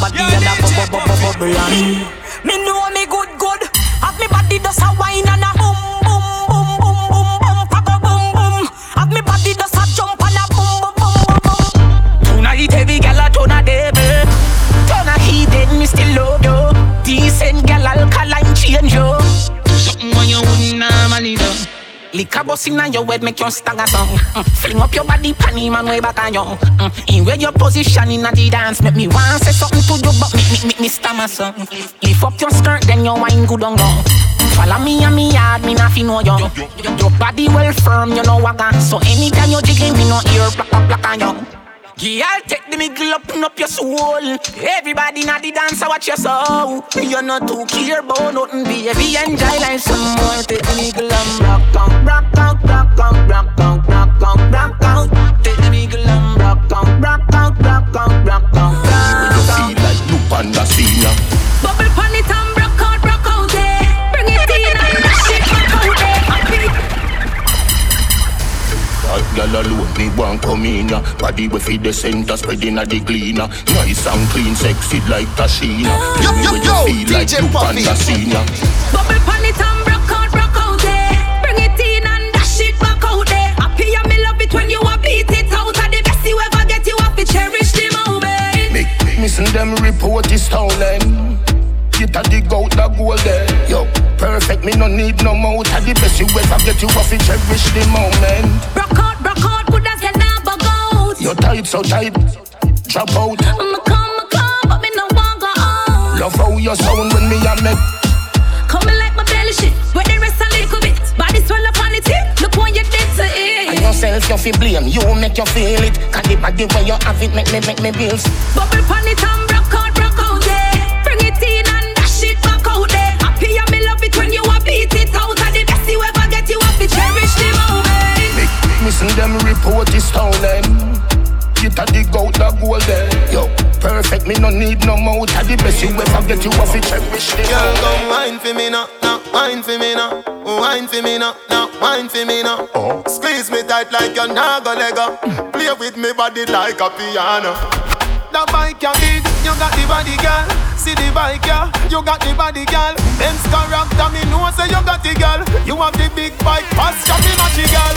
body a bubble bubble bubble Me know me good good Have me body just a wine and a Bust inna your head make you stagger song. Mm. Fling up your body, panty man way back on you. Mm. In where your position inna the dance, make me want say something to you, but me me me me stammer song. Lift up your skirt, then your wine good on go. Follow me and me yard, me not fi know you. Your body well firm, you know wagga. So anytime you jiggle, me no ear black black on you. Girl, take the middle, open up your soul. Everybody na the dance, watch your soul. You're not too care about nothing, baby. Enjoy like some more. Take the middle and rock on, rock out, rock on, rock on, rock on, rock out. Take the middle and rock on, rock out, rock on, rock on, rock out. You feel like you on the scene. Body we feed the center, spreading at the cleaner. Nice and clean, sexy like Tashina. Yo, yo, yo, feel DJ you Puffy. Bubble pan it and broke out, broke out there. Bring it in and dash it back out there. Happy and me love it when you a beat it out. Are the best you ever get. You have to cherish the moment. Make missing them report is stolen. Get a dig out the gold there. Yo, perfect, me no need no mouth. Are the best you ever get. You have to cherish the moment. Broke out, go. You're tight, so tight. Drop out. I'ma come, I'ma come, but me no want go on. Love how you sound when me a make. Coming like my belly shit. Where the rest a little bit. Body swell up on tip. Look when you did to And it. yourself you feel blame. You make you feel it. Cause the body where you have it make me make me bills. Bubble pan it and broke out, broke out there. Bring it in and dash it back out there. Happy and me love it when you a beat it out. Are the best you ever get. You have to cherish the moment. Make missing them report is stolen. Get a dig out the gold there. Yo, perfect, me no need no mouth. Are the best you ever get. You have to cherish the Girl, moment. come wine for me now, now wine for me now, wine for me now, now wine for me now. Oh. Squeeze me tight like you're not gonna let go. Play with me body like a piano. The bike you big, you got the body girl. See the bike yeah, you got the body girl. Benz character, me know say you got the girl. You have the big bike, pass me matchy girl.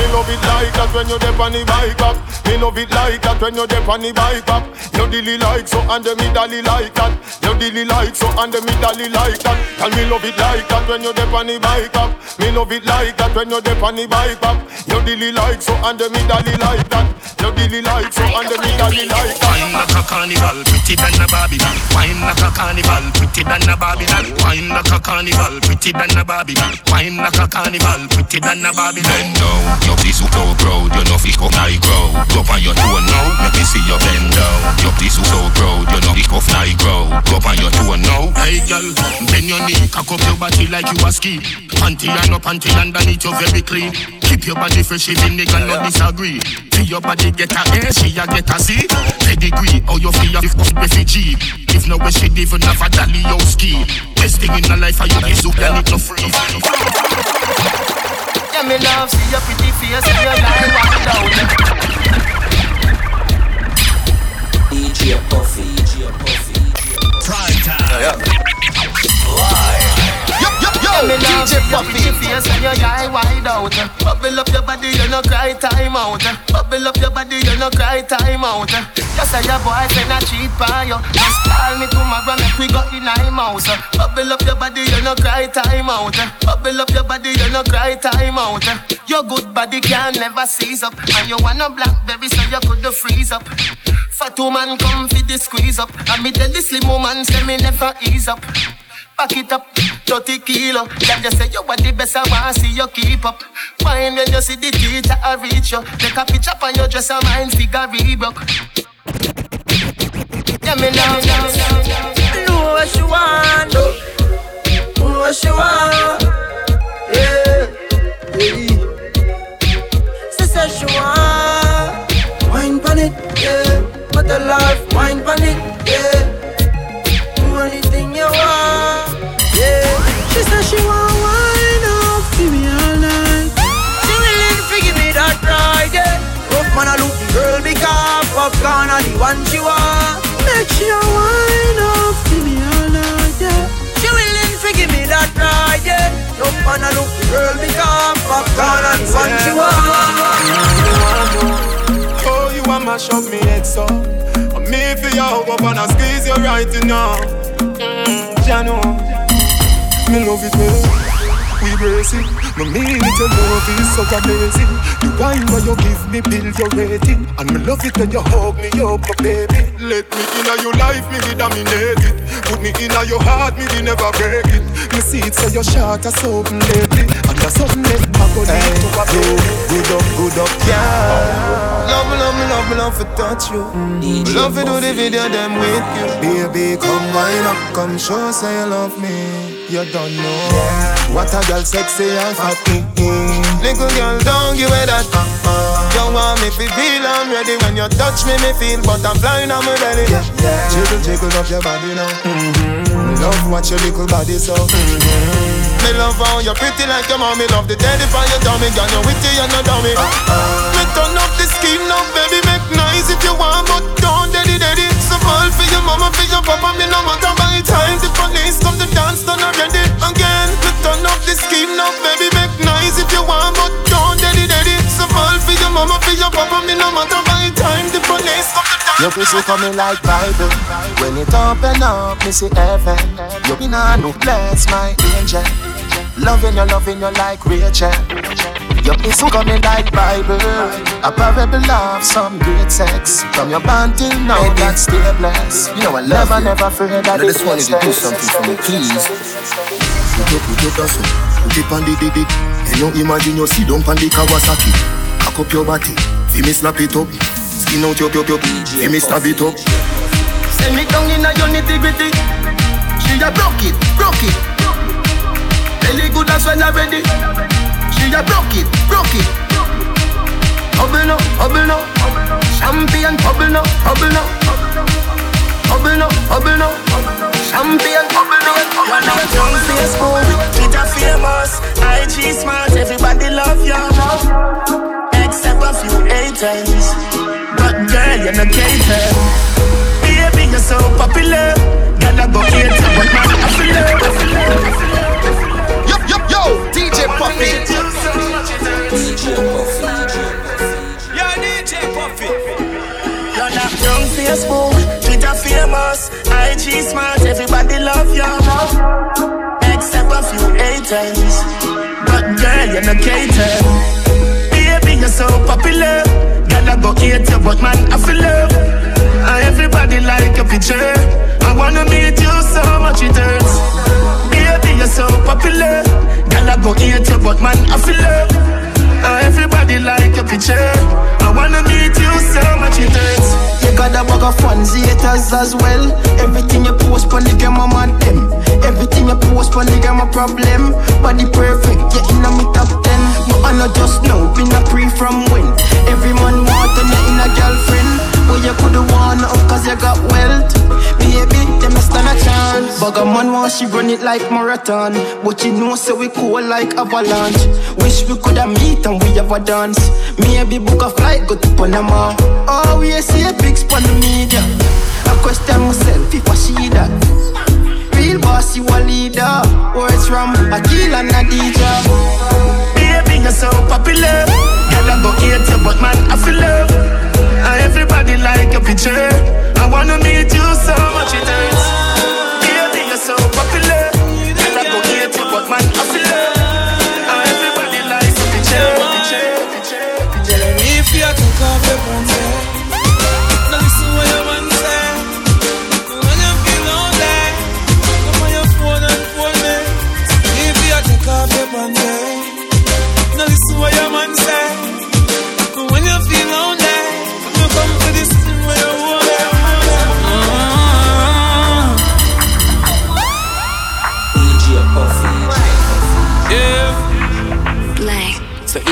Me love it like that when you dip on the bike up. Me love it like that when you dip on the bike up. You dilly like so and the me dolly like that. You dilly like so and the me dolly like that. Tell me love it like that when you dip on the bike up. Me love it like that when you dip on the bike up. You dilly like so and the me dolly like that. You dilly like so and the me dolly like that. Wine like a carnival, pretty than a Barbie. Wine like a carnival, pretty than a Barbie. Wine like a carnival, pretty than a Barbie. Wine like a carnival, pretty than a Barbie. Bend down, your piece so proud, you know fish up I grow. Go on your toe now, let me see your bend down. Your piece so proud, you know fish up I grow. Go on your toe now. Hey girl, bend your knee, cock up your body like you a ski. Panty and no panty underneath you very clean. Keep your body fresh, even nigga no disagree. See your body get a A, she a get a C. Pedigree, how you feel if refugee. If no way she even have a dolly or ski. Best thing in the life are you is you can it no free. Yeah, me love see your pretty face and your lie wind out. DJ Puffy, DJ Puffy. Prime time. Yeah, me love your pretty face and your eye wide out. Bubble up your body, you no cry time out. Bubble up your body, you no cry time out. You say your boyfriend a cheat by you. Just call me tomorrow, make we go in him house. Bubble up your body, you no cry time out. Bubble up your body, you no cry time out. Your good body can never seize up, and you wanna blackberry so you could freeze up. Fat woman come fi the squeeze up, and me tell the slim woman say me never ease up. Back it up, 30 kilo. Them just say you are the best, I wanna see you keep up. Fine when you see the teacher I reach you. Take a picture on your dress, and mind figure Reebok. Yeah, me now. Know what she want, know what she want. Yeah, yeah. She said she want wine pon it, yeah. But the life wine pon it, one she want. Make sure wine up, give me all night, yeah. She willing to give me that ride, yeah. Rough man a look the girl because popcorn are the one she want. Oh, you want mash up me head so I'm me for you, go up and I squeeze you right you know mm, Jano Me love it well we brace it Me mean it, your love is so amazing. The wine when you give me, build your rating. And me love it when you hug me up, my baby. Let me in your life, me be dominate it. Put me in your heart, me be never break it. Me see it so your short as something lately. And that's something that I go need to a baby Good up, good up, yeah. Love me, love me, love me, love to touch you. DJ Love to do the video, them with you. Baby, come wine up, come show, say you love me. You don't know What a girl sexy and fat. Mm-hmm. Little girl, don't give away that. Uh-uh. You want me to feel I'm ready. When you touch me, me feel butterfly on my belly. Jiggle, jiggle up your body now. Mm-hmm. Love watch your little body so. Mm-hmm. Me love how you're pretty like your mommy. Love the daddy for your dummy. Girl, you witty and no dummy. Uh-uh. Me turn up the scheme now, baby. Make nice if you want, but don't daddy daddy. So fall for your mama, for your papa. Me no matter by time the police come to dance, done already. Again, me turn up the scheme now, baby. Make nice if you want, but don't daddy daddy. So fall for your mama, for your papa. Me no matter by time the police come to dance. Your pussy coming like Bible. When it open up, me see heaven. You be no bless my angel. Loving you, loving you like Rachel. Your pussy coming like Bible. A parable of some great sex. From your band till now, Baby. God stay blessed. You know I love Never, you. never afraid that I just wanted to do something for me, please. Put up, put up, that's Put it on the dick. And you imagine you sit down on the Kawasaki. Cock up your body. Feel me slap it up. Skin out your your your. Feel me stab it up. Send me down in a your nitty gritty. She a broke it, broke it. Belly good as when I'm ready. She a broke it, broke it. Bubble no, bubble no. Champion bubble no, bubble no. Bubble no, bubble no. Champion bubble no. One of young Facebook, Twitter famous, IG smart, everybody love you. Except a few haters, but girl you're not cater. Baby you're so popular, gotta go hate you, but man I feel love, Puffy. Yo, DJ Puffy. You're not young Facebook, Twitter famous, IG smart, everybody love you. Except a few haters, but girl you're not cater. Baby you're so popular, gotta go hate you, but man I feel love. Everybody like your picture. I wanna meet you so much it hurts. Baby you're so popular, gotta go hate you, but man I feel love. And uh, everybody like your picture. I wanna meet you so much it hurts. You got a bag of fans, haters as well. Everything you post on the game, I'm them. Everything you post on the game, a problem. Body perfect, yeah, in my top ten. But I know just know, been a pre from when. Every man want to you in a girlfriend. But you coulda won up cause you got wealth. Baby, them a stand a chance. A man want she run it like marathon. But you know, so we cool like avalanche. Wish we coulda meet and we have a dance. Maybe book a flight, go to Panama. Oh, we see a big spot the media. I question myself if I see that. Real boss, you a leader. Words from Akil and Adija. Baby, you're so popular. Girl, I go hate you, but man, I feel love. And everybody like your picture. I wanna meet you so much it hurts. Baby, you're so popular. Girl, I go hate you, but man,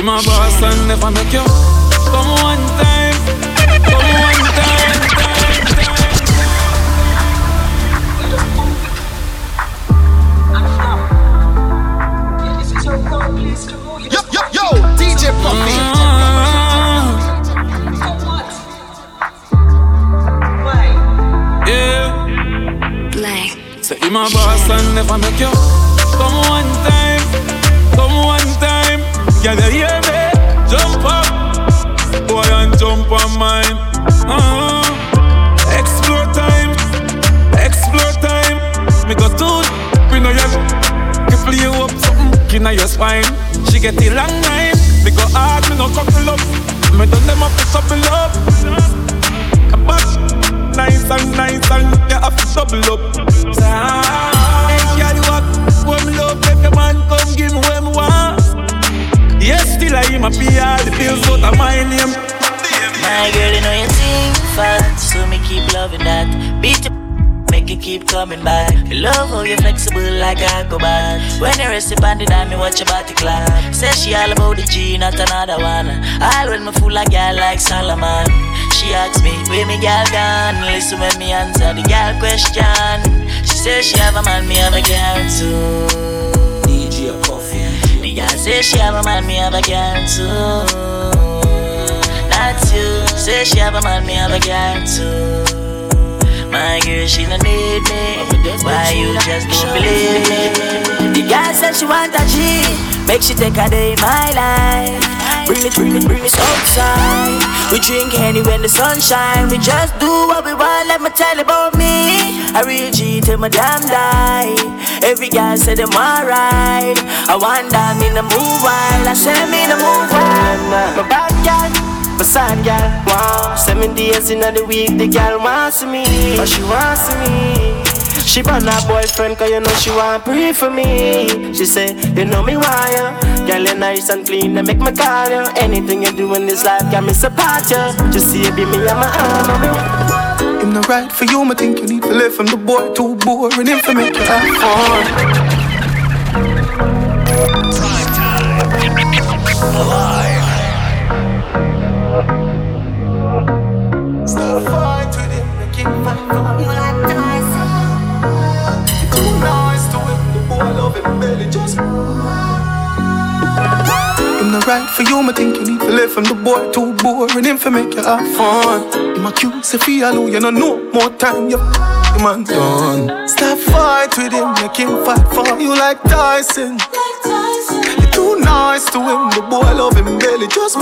You my boss and never make you come one time, come one time, time, time. Yo, yo, yo, DJ Puffy. Yeah. Blank. So you my boss and never make you Can you hear me? Jump up, boy, and jump on mine. Uh-huh. Explore time, explore time. Me go to we know you. Play you up something in your spine. She get the long nine. Me go hard, me no couple up. Me done them up couple up. But nice and nice and have to double up. Hey, Pay all the bills out of my name. My girl, you know you think fast, so me keep loving that. Beat the make you keep coming back. You love how you flexible like a acrobat. When you rest upon the dime, me watch your body clap. Say she all about the G, not another one. All when me fool like girl like Solomon. She asks me, where me girl gone? Listen when me answer the girl question. She says she have a man, me have a girl too. DJ Say she have a man, me have a girl too. Not you. Say she have a man, me have a girl too. My girl, she no need me. Why you just don't believe me? The girl said she want a G. Make she take a day in my life. Bring it, bring it, bring it outside. We drink any when the sun shine. We just do what we want. Let me tell about me. I real G till my damn die. Every girl say them alright. I want them in the move while I say me the move while. My bad girl. My son girl, wow Seven days in the week, the girl wants me But she wants me she burn her boyfriend cause you know she want pray for me She say, you know me why you Girl you nice and clean and make me call you Anything you do in this life got me support you Just see you be me and my arm on me Him not right for you, I think you need to live from the boy too boring Him for make you have fun Prime time Alive Stop fight right for you, I think you need to live from the boy too boring Him for make you have fun Him a cute, say feel you know no more time you him and done Stop fight with him, make him fight for you like Tyson You're too nice to him, the boy love him belly just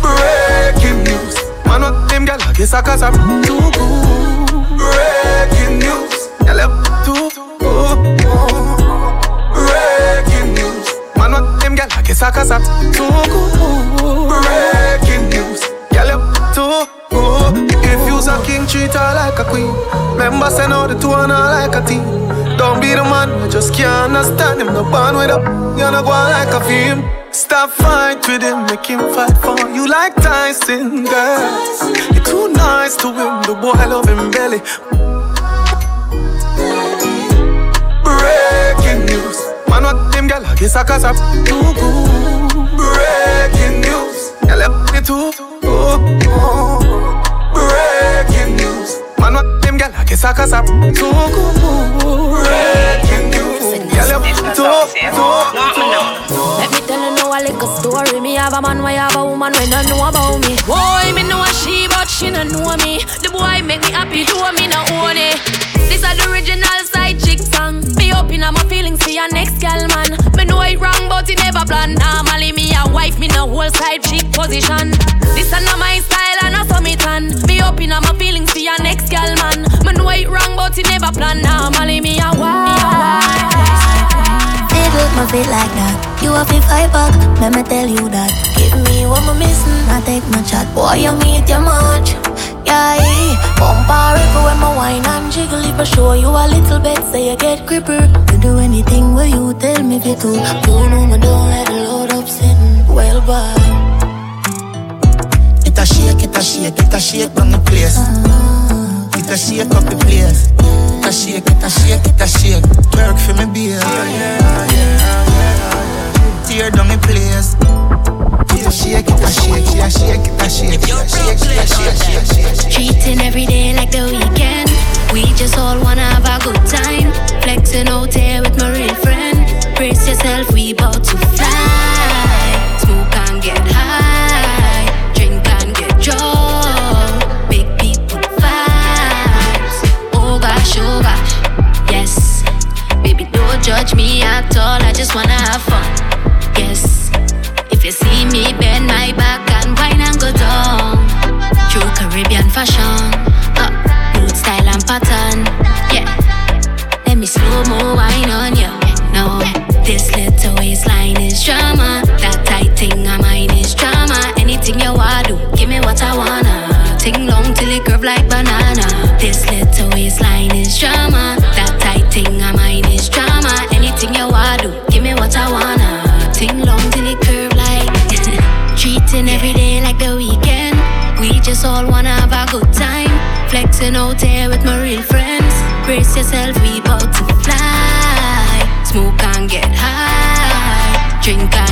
Breaking news. Man, what them gal I guess I cause I'm too good. Breaking news. Up too good. I'm too good. Breaking news. Gal up too good. If you's a king, treat her like a queen. Members send out the two and her like a team. Don't be the man, I just can't understand him. No bond with up, you're not going like a film. Stop fight with him, make him fight for you like Tyson, girl. You're too nice to him, the boy I love him belly. Breaking news, man, what gal I guess I I'm too good. Breaking news, gal up me too. Breaking news, man, what them gal I guess I I'm too good. Breaking news, gal up too, too. Let me tell you now a little story. Me have a man, why have a woman when I know about me. Boy, me know a she, but she no know me. The boy make me happy, do me no own it. This is the original side chick song. Me open up my feelings for your next gal man. Wrong, but never plan. Normally me a wife, me no whole side chick position. This is not my style and I saw me tan. Me open up my feelings for your next gal man. Me know it wrong, but it never plan. Normally me a wife. Wiggle my feet like that. You have to fight back, let me tell you that. Give me what I'm missing, I take my chat. Boy, you meet your much. Yeah, bumper river when my wine and jiggle. If I show you a little bit, say you get gripper. You do anything where you tell me to. You know me don't let the load up sitting. Well, bye. It a shake, it a shake, it a shake on the place. It a shake up the place. It a shake, it a shake, it a shake. Twerk for me, beer. Tear down the place. It a shake, it a shake, it a shake, it a shake, it a shake, it a shake, shake, shake, shake. Treating every day like the weekend. We just all wanna have a good time. Flexing out here with my real friend. Brace yourself, we bout to fly. Smoke and get high. Drink and get drunk. Big people vibes. Oh gosh, oh gosh. Yes. Baby, don't judge me at all. I just wanna have fun. If you see me bend my back and wine and go down. True Caribbean fashion. Uh, mood style and pattern. Yeah. Let me slow mo wine on you. No, this little waistline is drama. That tight thing of mine is drama. Anything you wanna do, give me what I wanna. Ting long till it curve like banana. Yourself, we bout to fly. Smoke and get high. Drink and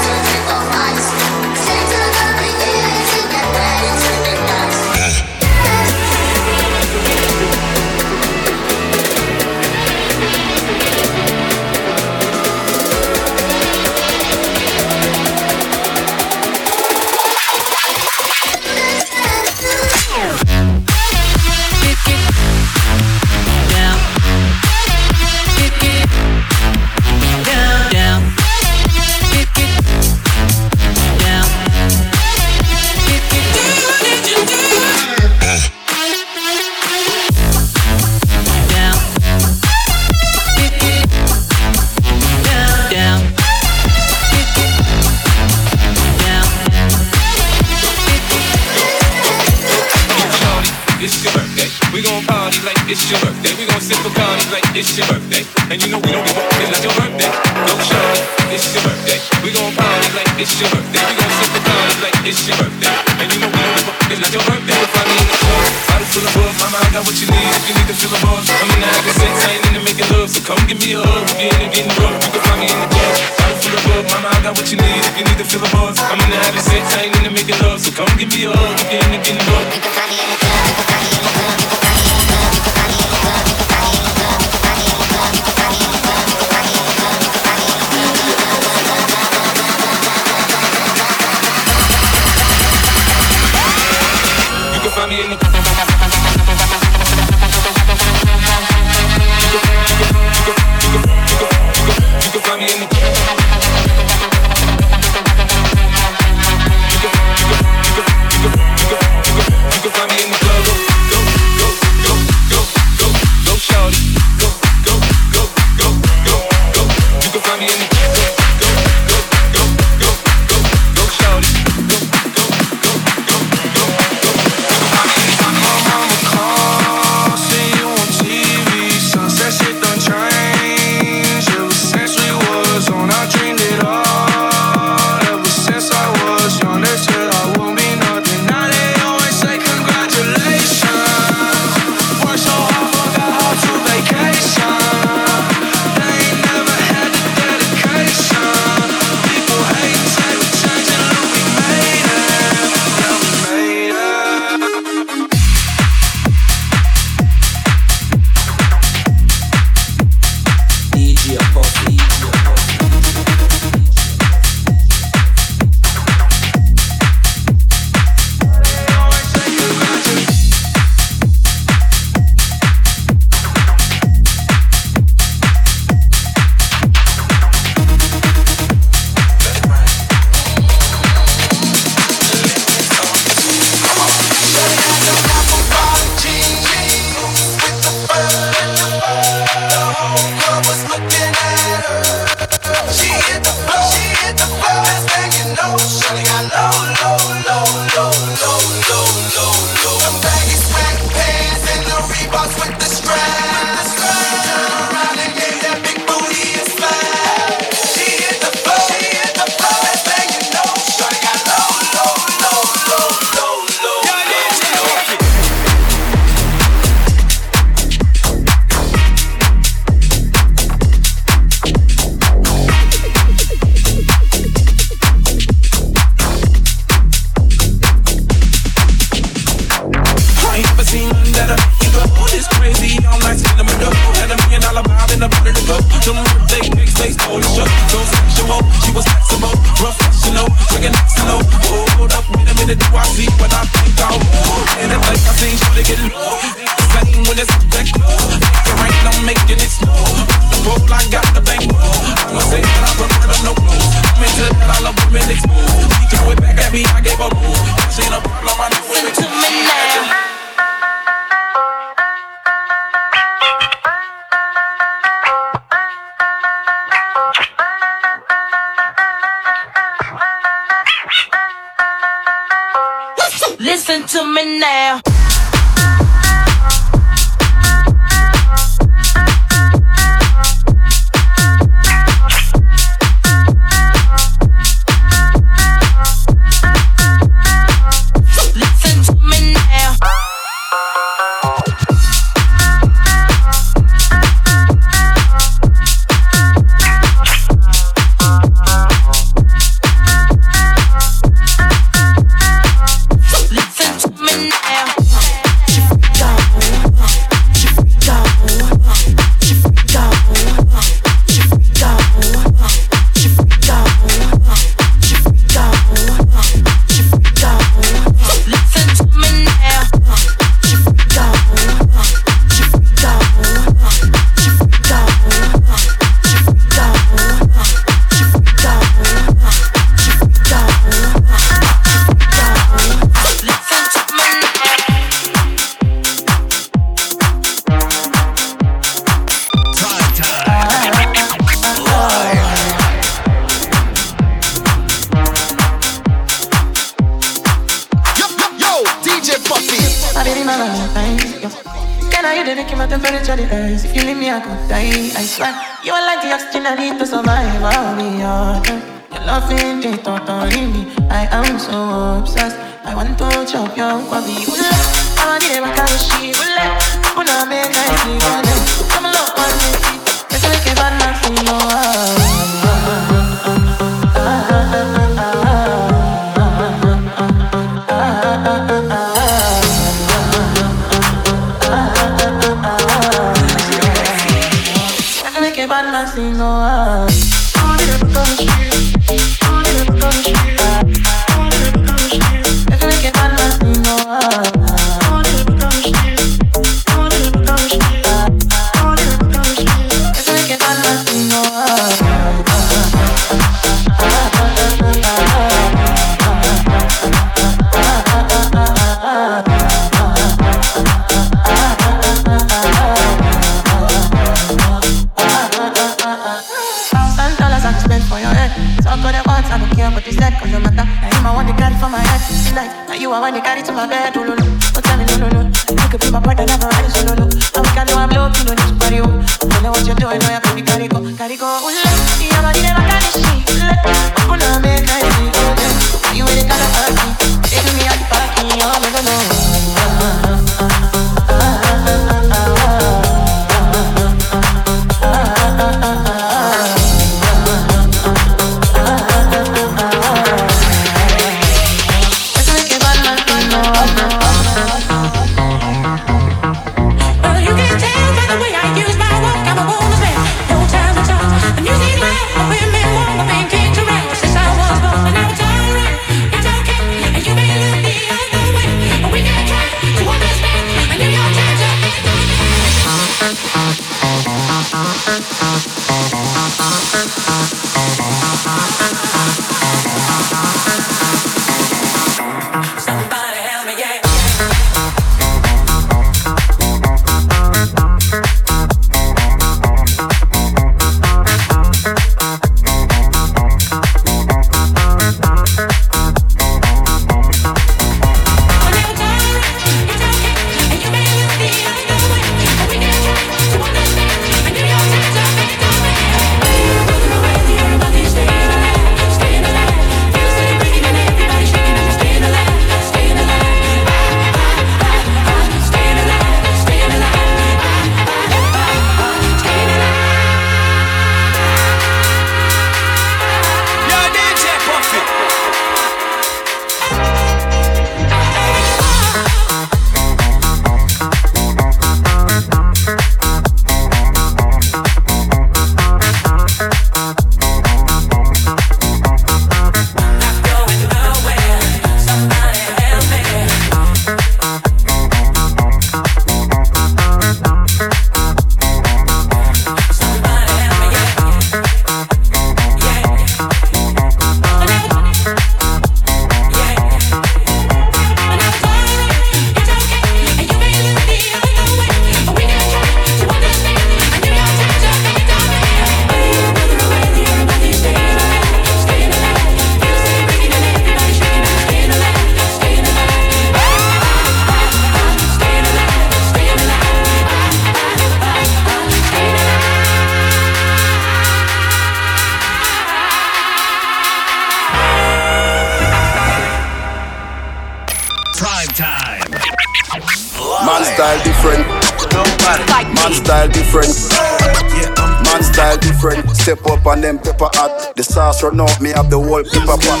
Hot. The sauce run out, me have the whole pepper pot.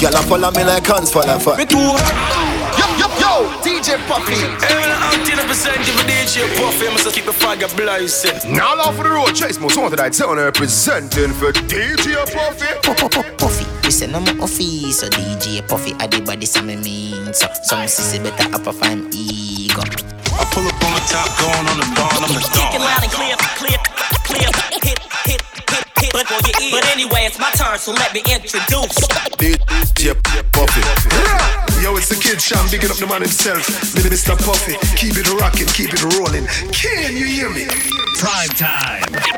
Girl, I follow me like hands follow fat. Me too. Yo, yo, yo, DJ Puffy. Eighty percent give a DJ Puffy, must keep the fire blazing. Now off for the road, Chase most wanted I tell representing for DJ Puffy. Puffy, listen I'm Puffy, so DJ Puffy, I did body some mean. So some sissy better up of I'm ego. I pull up on the top, going on the dawn, I'm the dawn. Kicking loud and clear, clear, clear. Anyway, it's my turn, so let me introduce. DJ Puffy. Yo, it's the kid Sham, bigging up the man himself. Little Mr. Puffy. Keep it rocking, keep it rolling. Can you hear me? Prime time. Live